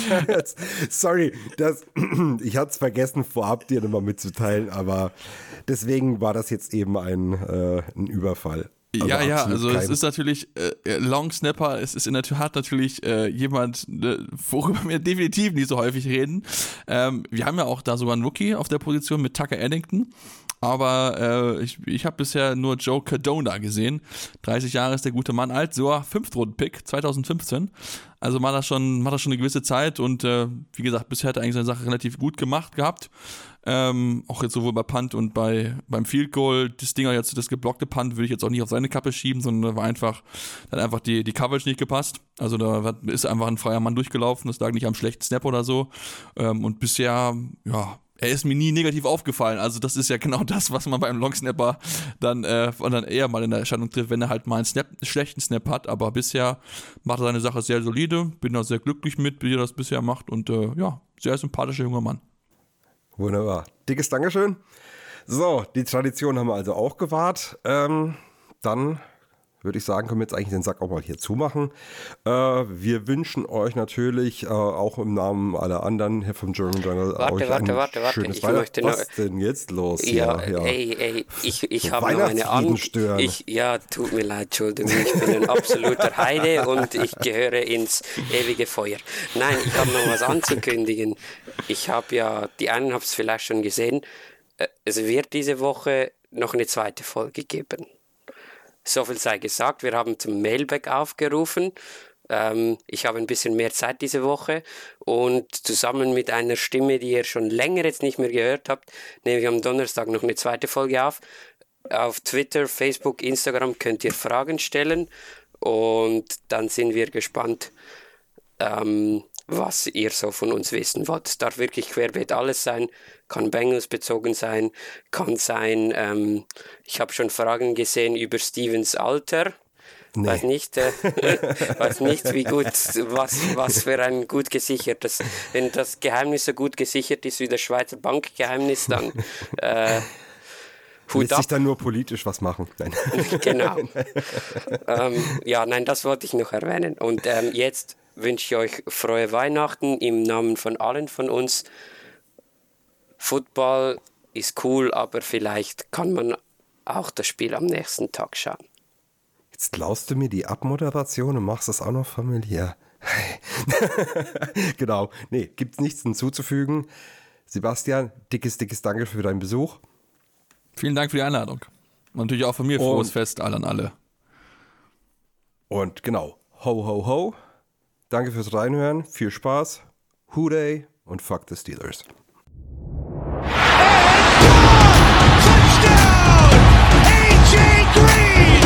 (laughs) Sorry, das, (clears throat) ich hatte es vergessen, vorab dir nochmal mitzuteilen, aber deswegen war das jetzt eben ein, äh, ein Überfall. Ja, ja, also es ist natürlich, äh, Long Snapper, es ist in der Tat natürlich äh, jemand, äh, worüber wir definitiv nicht so häufig reden. Ähm, wir haben ja auch da sogar einen Rookie auf der Position mit Tucker Eddington. Aber äh, ich, ich habe bisher nur Joe Cardona gesehen. 30 Jahre ist der gute Mann alt, so Fünftrunden-Pick 2015. Also macht er schon, macht er schon eine gewisse Zeit und äh, wie gesagt, bisher hat er eigentlich seine Sache relativ gut gemacht gehabt. Ähm, auch jetzt sowohl bei Punt und bei beim Field Goal, das Ding jetzt, das geblockte Punt würde ich jetzt auch nicht auf seine Kappe schieben, sondern da war einfach, da hat einfach die, die Coverage nicht gepasst. Also da ist einfach ein freier Mann durchgelaufen, das lag nicht am schlechten Snap oder so. Ähm, und bisher, ja, er ist mir nie negativ aufgefallen. Also das ist ja genau (laughs) das, was man beim Longsnapper dann, äh, dann eher mal in der Erscheinung trifft, wenn er halt mal einen, Snap, schlechten Snap hat. Aber bisher macht er seine Sache sehr solide. Bin da sehr glücklich mit, wie er das bisher macht. Und äh, ja, sehr sympathischer junger Mann. Wunderbar. Dickes Dankeschön. So, die Tradition haben wir also auch gewahrt. Ähm, dann würde ich sagen, können wir jetzt eigentlich den Sack auch mal hier zumachen. Äh, wir wünschen euch natürlich äh, auch im Namen aller anderen hier vom German Jungle Warte, euch warte, ein warte, warte. schönes Ich Weihnachten- Was denn jetzt los? Ja, hier? ja. ey, ey, ich, ich So habe noch eine Weihnachtsfrieden An stören. ich, Ja, tut mir leid, Entschuldigung, ich bin ein absoluter Heide und ich gehöre ins ewige Feuer. Nein, ich habe noch was anzukündigen. Ich habe ja, die einen haben es vielleicht schon gesehen, äh, es wird diese Woche noch eine zweite Folge geben. So viel sei gesagt, wir haben zum Mailback aufgerufen. Ähm, ich habe ein bisschen mehr Zeit diese Woche und zusammen mit einer Stimme, die ihr schon länger jetzt nicht mehr gehört habt, nehme ich am Donnerstag noch eine zweite Folge auf. Auf Twitter, Facebook, Instagram könnt ihr Fragen stellen und dann sind wir gespannt, ähm, was ihr so von uns wissen wollt. Es darf wirklich querbeet alles sein, kann Bengals bezogen sein, kann sein, ähm, ich habe schon Fragen gesehen über Stevens Alter. Weiß nicht, äh, (laughs) weiß nicht, wie gut, was, was für ein gut gesichertes, wenn das Geheimnis so gut gesichert ist wie das Schweizer Bankgeheimnis, dann äh, Hut Lässt sich dann nur politisch was machen. Nein. (laughs) Genau. (laughs) ähm, ja, nein, das wollte ich noch erwähnen. Und ähm, jetzt wünsche ich euch frohe Weihnachten im Namen von allen von uns. Football ist cool, aber vielleicht kann man auch das Spiel am nächsten Tag schauen. Jetzt klaust du mir die Abmoderation und machst das auch noch familiär. (laughs) Genau. Nee, gibt's nichts hinzuzufügen. Sebastian, dickes, dickes Danke für deinen Besuch. Vielen Dank für die Einladung. Und natürlich auch von mir frohes Und- Fest allen an alle. Und genau, ho, ho, ho. Danke fürs Reinhören, viel Spaß, Hooday und fuck the Steelers. Green,